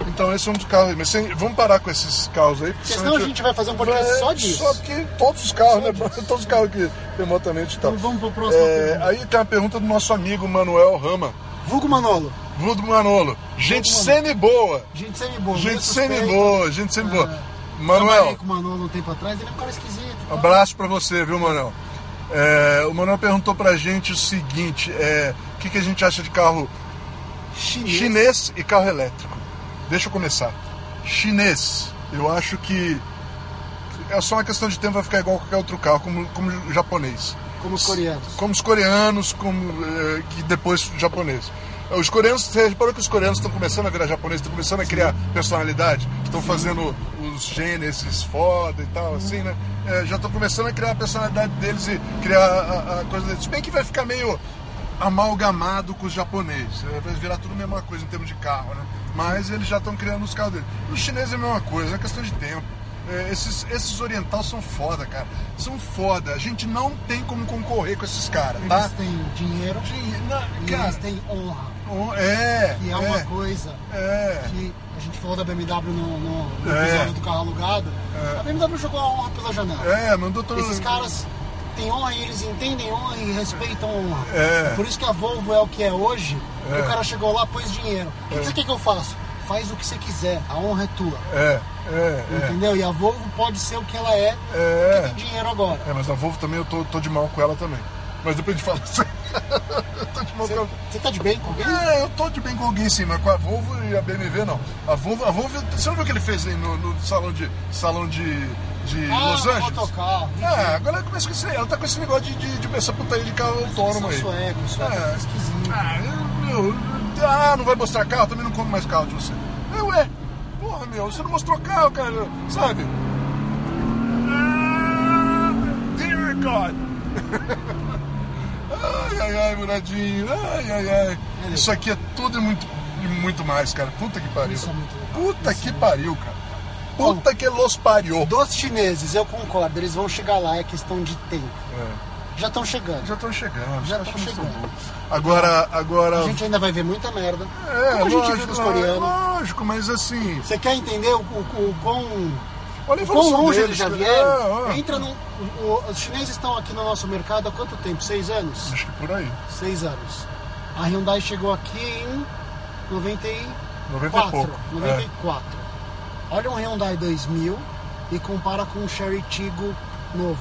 Então esse é um dos carros aí. Mas sem- vamos parar com esses carros aí. Porque senão a gente vai fazer um podcast É, só disso. Só porque todos os carros, Só né? disso. Todos os carros que remotamente e tal. Então vamos pro próximo É, aí tem uma pergunta do nosso amigo Manuel Rama. Vulgo Manolo. Vulgo Manolo. Gente semi-boa. Gente semi-boa. Gente semi-boa. Gente semi-boa. É. Manuel, com o Manolo um tempo atrás, ele é um cara esquisito. tá? abraço pra você, viu, Manuel? É, o Manuel perguntou pra gente o seguinte: é, o que, que a gente acha de carro Chinês. chinês e carro elétrico? Deixa eu começar. Chinês, eu acho que é só uma questão de tempo, vai ficar igual qualquer outro carro, como, como japonês. Como os coreanos. Como os coreanos, como eh, que depois os japoneses. Os coreanos, você reparou que os coreanos estão começando a virar japoneses, estão começando a criar personalidade, estão fazendo os gênesis foda e tal, assim, né? Eh, já estão começando a criar a personalidade deles e criar a, a coisa deles. Se bem que vai ficar meio amalgamado com os japoneses, eh, vai virar tudo a mesma coisa em termos de carro, né? Mas eles já estão criando os carros deles. Os chineses é a mesma coisa, é questão de tempo. É, esses, esses orientais são foda, cara. São foda. A gente não tem como concorrer com esses caras, Eles tá? têm dinheiro Dinhe- na- e cara, eles têm honra. oh, é, Que é, é, uma coisa é. que a gente falou da BMW no, no, no É. episódio do carro alugado. É. A BMW jogou a honra pela janela. É, mandou todo Esses caras têm honra e eles entendem honra e respeitam honra. É. Por isso que a Volvo é o que é hoje, É. o cara chegou lá, pôs dinheiro. O que que eu faça? Faz o que você quiser, a honra é tua. É, é, é. Entendeu? E a Volvo pode ser o que ela é, É. porque tem dinheiro agora. É, mas a Volvo também eu tô, tô de mal com ela também. Mas depois a gente fala. Você, tá de bem com alguém? É, eu tô de bem com alguém sim, mas com a Volvo e a BMW não. A Volvo, a Volvo você não viu o que ele fez aí no, no salão de, salão de, de Ah, Los Angeles? motocarro. Ah, agora ela começa com esse, ela tá com esse negócio de, de, de essa putaria de carro autônomo aí. São suecos, suecos É. esquisito. Ah, eu, meu, ah, não vai mostrar carro? Também não compro mais carro de você. É, ué, porra, meu, você não mostrou carro, cara, sabe? Ah, Dear God! ai, ai, Muradinho, ai, ai, ai. Isso aqui é tudo e muito, e muito mais, cara. Puta que pariu. Isso é muito legal. Puta que pariu, cara. Puta que los pariu. Dos chineses, eu concordo, eles vão chegar lá, é questão de tempo. É, Já estão chegando. já estão chegando. Já acho tão que não são chegando. Agora, agora. A gente ainda vai ver muita merda. É, Como a gente lógico, viu dos é, coreanos. Lógico, mas assim. Você quer entender o, o, o quão, Olha a quão longe deles, eles já cara. vieram? É, é. Entra no. o- os chineses estão aqui no nosso mercado há quanto tempo? Seis anos? Acho que por aí. Seis anos. A Hyundai chegou aqui em 94. 90 e pouco. 94. Olha um Hyundai 2000 e compara com um Cherry Tigo novo.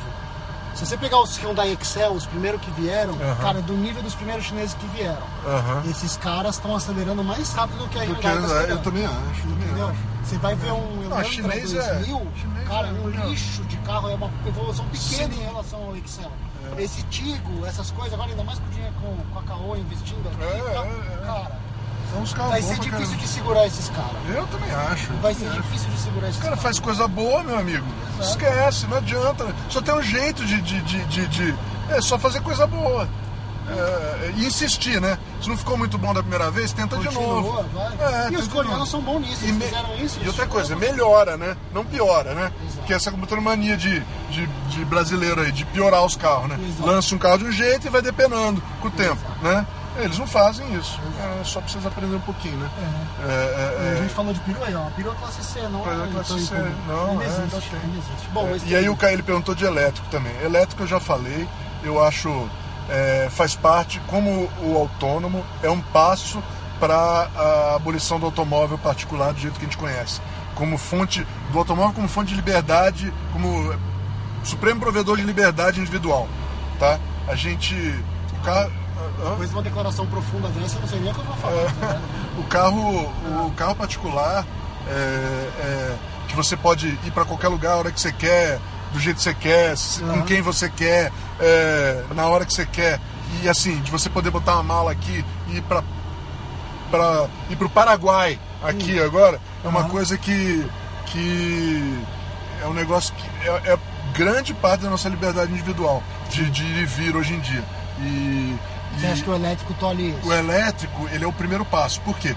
Se você pegar os Hyundai Excel, os primeiros que vieram, cara, do nível dos primeiros chineses que vieram. Esses caras estão acelerando mais rápido do que a Hyundai que- tá eu acelerando. também acho, também acho. Você vai ver um Elantra chinês é- 2000, chinês cara, é um lixo de carro, é uma evolução pequena em relação ao Excel. É. Esse Tigo, essas coisas, agora ainda mais com o dinheiro com, com a Caoa investindo aqui, É, tá- é, é. cara, carros vai ser difícil caramba. de segurar esses caras. Eu também acho. Vai ser acho. difícil de segurar esses O cara caras. faz coisa boa, meu amigo. Esquece, não adianta. Só tem um jeito de. de, de, de- de- é só fazer coisa boa. É, e insistir, né? Se não ficou muito bom da primeira vez, tenta de Continua, novo. vai. É, e os de coreanos são bons nisso, E, me- fizeram isso. e outra coisa, melhora, né? Não piora, né? Exato. Que essa mania de, de, de brasileiro aí, de piorar os carros, né? Exato. Lança um carro de um jeito e vai depenando com o tempo, né? Eles não fazem isso. É, só precisa aprender um pouquinho, né? É, é, A é. gente falou de perua aí, ó. Perua classe C, não Perua é classe então, C, não, ainda é, existe, existe. Bom, E aí o Caio ele perguntou de elétrico também. Elétrico eu já falei, eu acho é, faz parte, como o autônomo, é um passo para a abolição do automóvel particular do jeito que a gente conhece. Como fonte do automóvel como fonte de liberdade, como supremo provedor de liberdade individual, tá? A gente o carro? Depois de uma declaração profunda dessa, eu não sei nem o que eu vou falar. É. o carro o carro particular é, é, que você pode ir para qualquer lugar a hora que você quer do jeito que você quer se- com quem você quer é, na hora que você quer e assim de você poder botar uma mala aqui e ir para para ir para o Paraguai aqui agora é uma Aham. coisa que que é um negócio que é, é grande parte da nossa liberdade individual de, de ir e vir hoje em dia e, Você e- acha que o elétrico tolhe isso? o elétrico, ele é o primeiro passo. Por quê?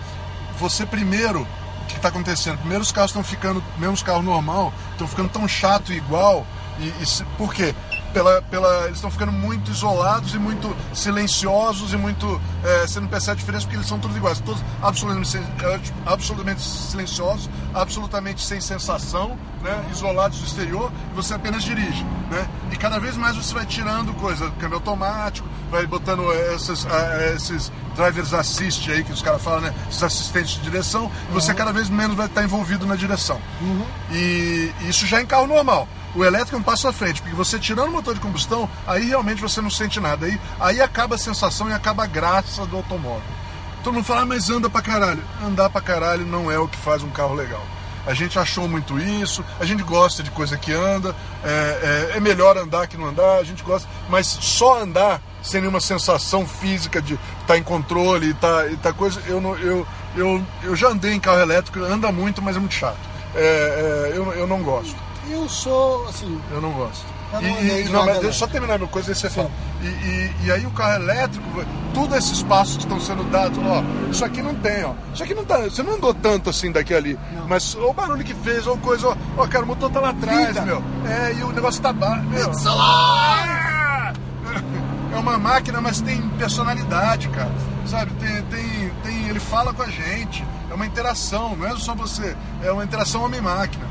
Você primeiro, o que está acontecendo? Primeiro os carros estão ficando, mesmo os carros normal, estão ficando tão chato e igual. E, e por quê? Pela, pela, eles estão ficando muito isolados e muito silenciosos e muito. é, você não percebe a diferença porque eles são todos iguais. Todos absolutamente, é, tipo, absolutamente silenciosos, absolutamente sem sensação, né, isolados do exterior, e você apenas dirige. Né? E cada vez mais você vai tirando coisa, câmbio automático, vai botando essas, ah, esses drivers assist aí que os caras falam, né? Esses assistentes de direção, e você cada vez menos vai estar envolvido na direção. E isso já é em carro normal. O elétrico é um passo à frente, porque você tirando o motor de combustão, aí realmente você não sente nada. Aí, aí acaba a sensação e acaba a graça do automóvel. Todo mundo fala, ah, mas anda pra caralho. Andar pra caralho não é o que faz um carro legal. A gente achou muito isso, a gente gosta de coisa que anda, é, é- é melhor andar que não andar, a gente gosta, mas só andar sem nenhuma sensação física de estar em controle e tá, e tá coisa. Eu, não, eu, eu, eu já andei em carro elétrico, anda muito, mas é muito chato. É, é, eu, eu não gosto. Eu sou, assim, Eu não gosto. Eu E, não e- de não, mas deixa eu só terminar uma coisa aí você Sim. fala. E, e, e aí o carro elétrico, todos esses passos que estão sendo dados, ó, isso aqui não tem, ó. Isso aqui não tá. Você não andou tanto assim daqui ali. Não. Mas ó, o barulho que fez, ó, coisa, ó, ó, cara, o motor tá lá atrás, Vida. meu. É, e o negócio tá baixo. meu. It's alive! É uma máquina, mas tem personalidade, cara. Sabe? Tem, tem, tem, ele fala com a gente. É uma interação, não é só você. É uma interação homem-máquina.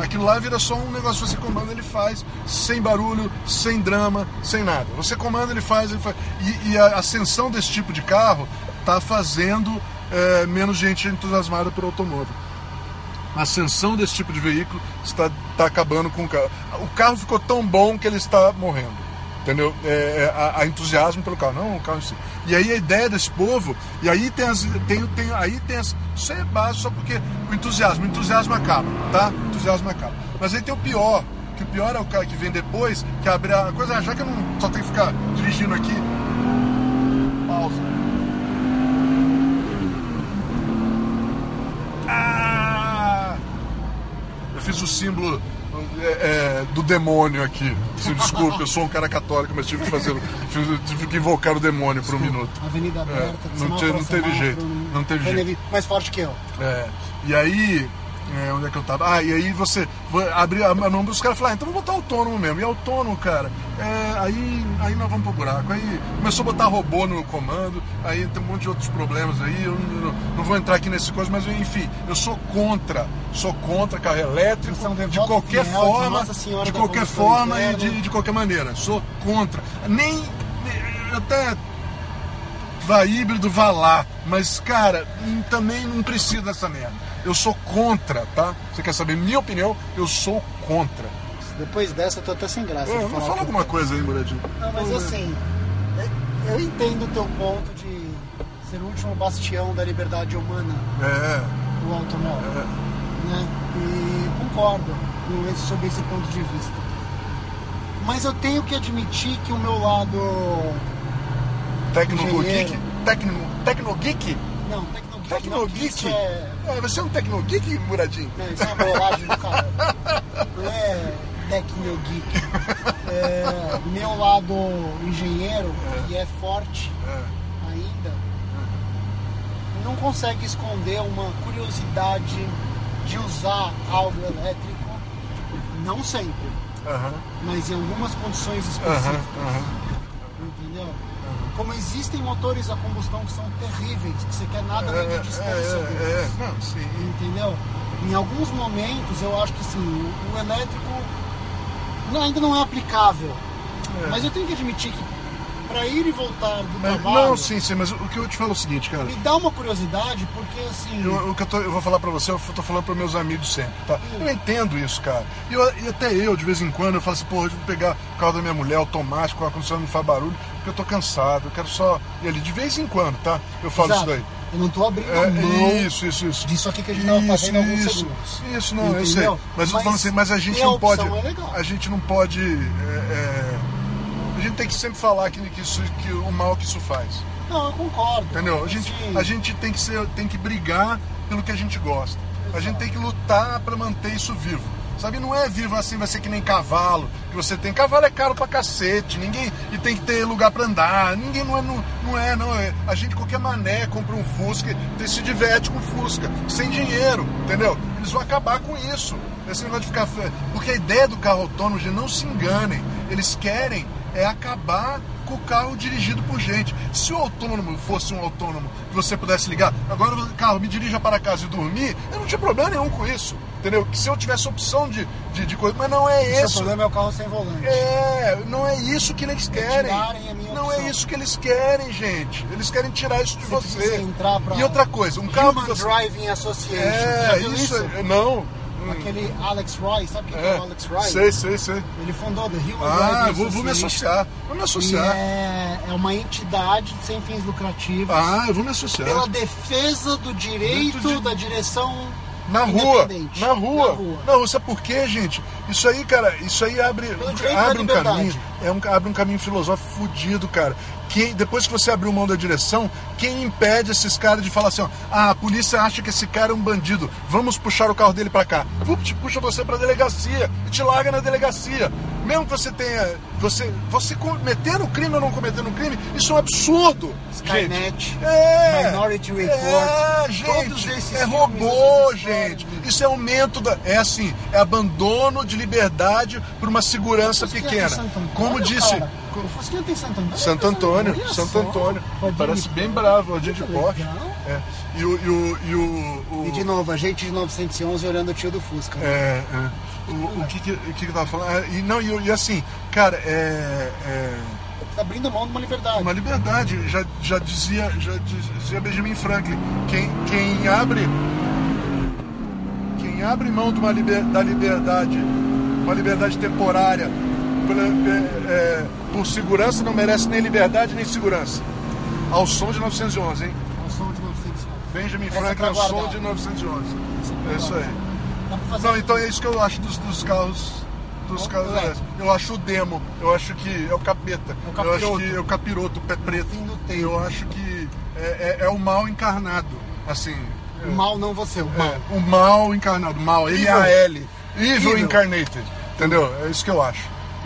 Aquilo lá vira só um negócio você comanda, ele faz, sem barulho, sem drama, sem nada. Você comanda, ele faz, ele faz. E, e a ascensão desse tipo de carro tá fazendo é, menos gente entusiasmada por automóvel a ascensão desse tipo de veículo está, está acabando com o carro. O carro ficou tão bom que ele está morrendo. Entendeu? É, é, a, a entusiasmo pelo carro, não o carro em si. E aí a ideia desse povo, e aí tem as. Tem, tem, aí tem as. Isso é básico só porque o entusiasmo, o entusiasmo acaba, tá? O entusiasmo acaba. Mas aí tem o pior, que o pior é o cara que vem depois, que abre a coisa, já que eu não só tenho que ficar dirigindo aqui. Pausa. Ah! Eu fiz o símbolo é, é, do demônio aqui. Se desculpe, eu sou um cara católico, mas tive que fazer. tive que invocar o demônio por um minuto. Avenida aberta, É, não não teve jeito, não teve jeito. Mais forte que eu. É, e aí, é, onde é que eu tava? Ah, e aí você vai abrir a mão os caras falaram, ah, então vamos botar autônomo mesmo. E autônomo, cara, é, aí, aí nós vamos pro buraco. Aí começou a botar robô no comando, aí tem um monte de outros problemas aí. Eu não, não vou entrar aqui nesse coisa, mas enfim, eu sou contra, sou contra carro elétrico é de qualquer de forma, de da qualquer forma e de, de qualquer maneira. Sou contra. Nem. até vá híbrido, vá lá. Mas, cara, também não precisa dessa merda. Eu sou contra, tá? Você quer saber minha opinião? Eu sou contra. depois dessa eu tô até sem graça. É, fala alguma coisa aí, Muradinho. Não, mas assim, é- eu entendo o teu ponto de ser o último bastião da liberdade humana, É, o automóvel. é. né? E concordo com esse, sobre esse ponto de vista. Mas eu tenho que admitir que o meu lado. Tecnogeek. Tecno, tecnogeek? Não, tecnogeek. Tecnogeek? É, É, você é um tecnogeek, Muradinho? não, isso é uma bolagem do cara. Não é tecnogeek. É, meu lado engenheiro, que é forte É. ainda, não consegue esconder uma curiosidade de usar algo elétrico. Não sempre, mas em algumas condições específicas. aham. Entendeu? Como existem motores a combustão que são terríveis, que você quer nada além de distância. É, deles. é, é. Não, sim. Entendeu? Em alguns momentos eu acho que sim, o, o elétrico não- ainda não é aplicável. É. Mas eu tenho que admitir que para ir e voltar do Mas- trabalho não, sim, sim, mas o que eu te falo é o seguinte, cara. me dá uma curiosidade, porque assim. Eu, o que eu, tô- eu vou falar pra você, eu tô falando para meus amigos sempre, tá? Eu entendo isso, cara. E, eu- e até eu, de vez em quando, eu falo assim, porra, eu vou pegar o carro da minha mulher, automático, o ar-condicionado não faz barulho, porque eu tô cansado, eu quero só ir ali. De vez em quando, tá? Eu falo Exato. isso daí. Eu não tô abrindo É, mão isso, isso, isso. disso aqui que a gente tava fazendo há alguns isso, segundos. Isso, não, eu sei. Entendeu? Mas, eu tô falando assim, mas a gente não pode. é. A gente não pode. é, é, a gente tem que sempre falar que, que, isso, que o mal que isso faz. Não, eu concordo. Entendeu? A gente, a gente tem, que ser, tem que brigar pelo que a gente gosta. A gente tem que lutar para manter isso vivo. Sabe, não é vivo assim, vai ser que nem cavalo, que você tem. Cavalo é caro pra cacete, ninguém. E tem que ter lugar pra andar. Ninguém não é, não, não é, não é. A gente, qualquer mané, compra um Fusca e se diverte com o Fusca, sem dinheiro, entendeu? Eles vão acabar com isso. Esse negócio de ficar. Porque a ideia do carro autônomo, gente, não se enganem. Eles querem é acabar com o carro dirigido por gente. Se o autônomo fosse um autônomo que você pudesse ligar, agora o carro me dirija para casa e dormir, eu não tinha problema nenhum com isso. Entendeu? Que se eu tivesse opção de, de, de coisa. Mas não é o seu isso. problema é o carro sem volante. É, não é isso que eles querem. Não é isso que eles querem, gente. Eles querem tirar isso de Você você. entrar pra E outra coisa, um carro Human que você... Driving Association. É, isso, isso? é- não. Hum, Aquele Alex Roy, sabe quem é, É, o Alex Roy? sei, sei, sei. Ele fundou The Human Ah, vou, vou me associar. Vou me associar. é, é uma entidade sem fins lucrativos Ah, eu vou me associar. pela defesa do direito de- da direção Na rua, na rua. Na rua. Não, sabe por quê, gente? Isso aí, cara, isso aí abre, abre um caminho, é um, abre um caminho filosófico fudido, cara. Quem, depois que você abriu mão da direção, quem impede esses caras de falar assim, ó, ah, a polícia acha que esse cara é um bandido, vamos puxar o carro dele pra cá. Vupt, puxa você pra delegacia e te larga na delegacia. Mesmo que você tenha, você, você cometendo crime ou não cometendo crime, isso é um absurdo. Skynet. É, Minority Report, é, todos gente, esses é robô, gente. Isso é aumento da. É assim, é abandono de liberdade por uma segurança pequena. Antônio, Como disse. O Fusquinha tem Santo Antônio? Santo Antônio, Olha Santo só, Antônio. Rodinho Parece de bem bravo, o dia de legal. É. E o. E o, e o, o- E de novo, a gente de 911 olhando o tio do Fusca. É, é. O, o que que, que eu tava falando? Ah, E, não, e, e assim, cara, é. é tá abrindo mão de uma liberdade. uma liberdade. Já, já, dizia, já dizia Benjamin Franklin. Quem, quem abre. Quem abre mão de uma liber, da liberdade, uma liberdade temporária, é, é, por segurança, não merece nem liberdade nem segurança. Ao som de 911, hein? É o som de 911. Benjamin é Franklin ao som de 911. Essa é É isso aí. Não, então é isso que eu acho dos, dos carros. Dos carros é. Eu acho o demo, eu acho que é o capeta. É o eu acho capiroto. que é o capiroto, o pé preto. Eu acho que é, é- é o mal encarnado. Assim. O mal não você, o mal. É, o mal encarnado, mal, M-A-L. Evil, Evil. incarnated. Entendeu? É isso que eu acho.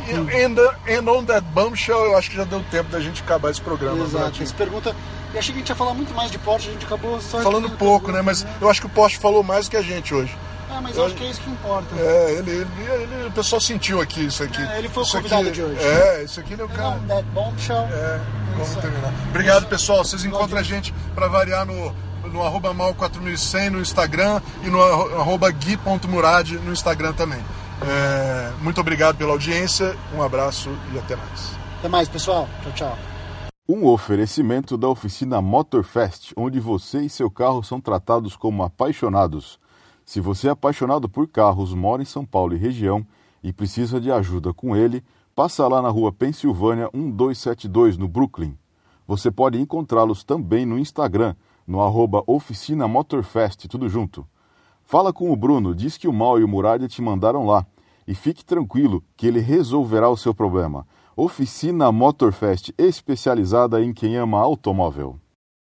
E and, and on that bombshell, eu acho que já deu tempo da gente acabar esse programa. Exato. Essa pergunta. Eu achei que a gente ia falar muito mais de Porsche, a gente acabou só. Falando pouco, né? Mas eu acho que o Porsche falou mais do que a gente hoje. Ah, mas eu acho que é isso que importa. É, ele, ele, ele- o pessoal sentiu aqui isso aqui. É, ele foi o Isso convidado aqui- de hoje. É, isso aqui ele é o cara. on that bombshell. É, isso vamos terminar. Obrigado, pessoal. Vocês encontram a gente para variar no, no arroba mal4100 no Instagram e no arro- arroba gui.murad no Instagram também. É, muito obrigado pela audiência, um abraço e até mais. Até mais, pessoal. Tchau, tchau. Um oferecimento da oficina Motorfest, onde você e seu carro são tratados como apaixonados. Se você é apaixonado por carros, mora em São Paulo e região e precisa de ajuda com ele, passa lá na rua Pensilvânia 1272, no Brooklyn. Você pode encontrá-los também no Instagram, no arroba Oficina Motorfest, tudo junto. Fala com o Bruno, diz que o Mal e o Muralha te mandaram lá. E fique tranquilo que ele resolverá o seu problema. Oficina Motorfest, especializada em quem ama automóvel.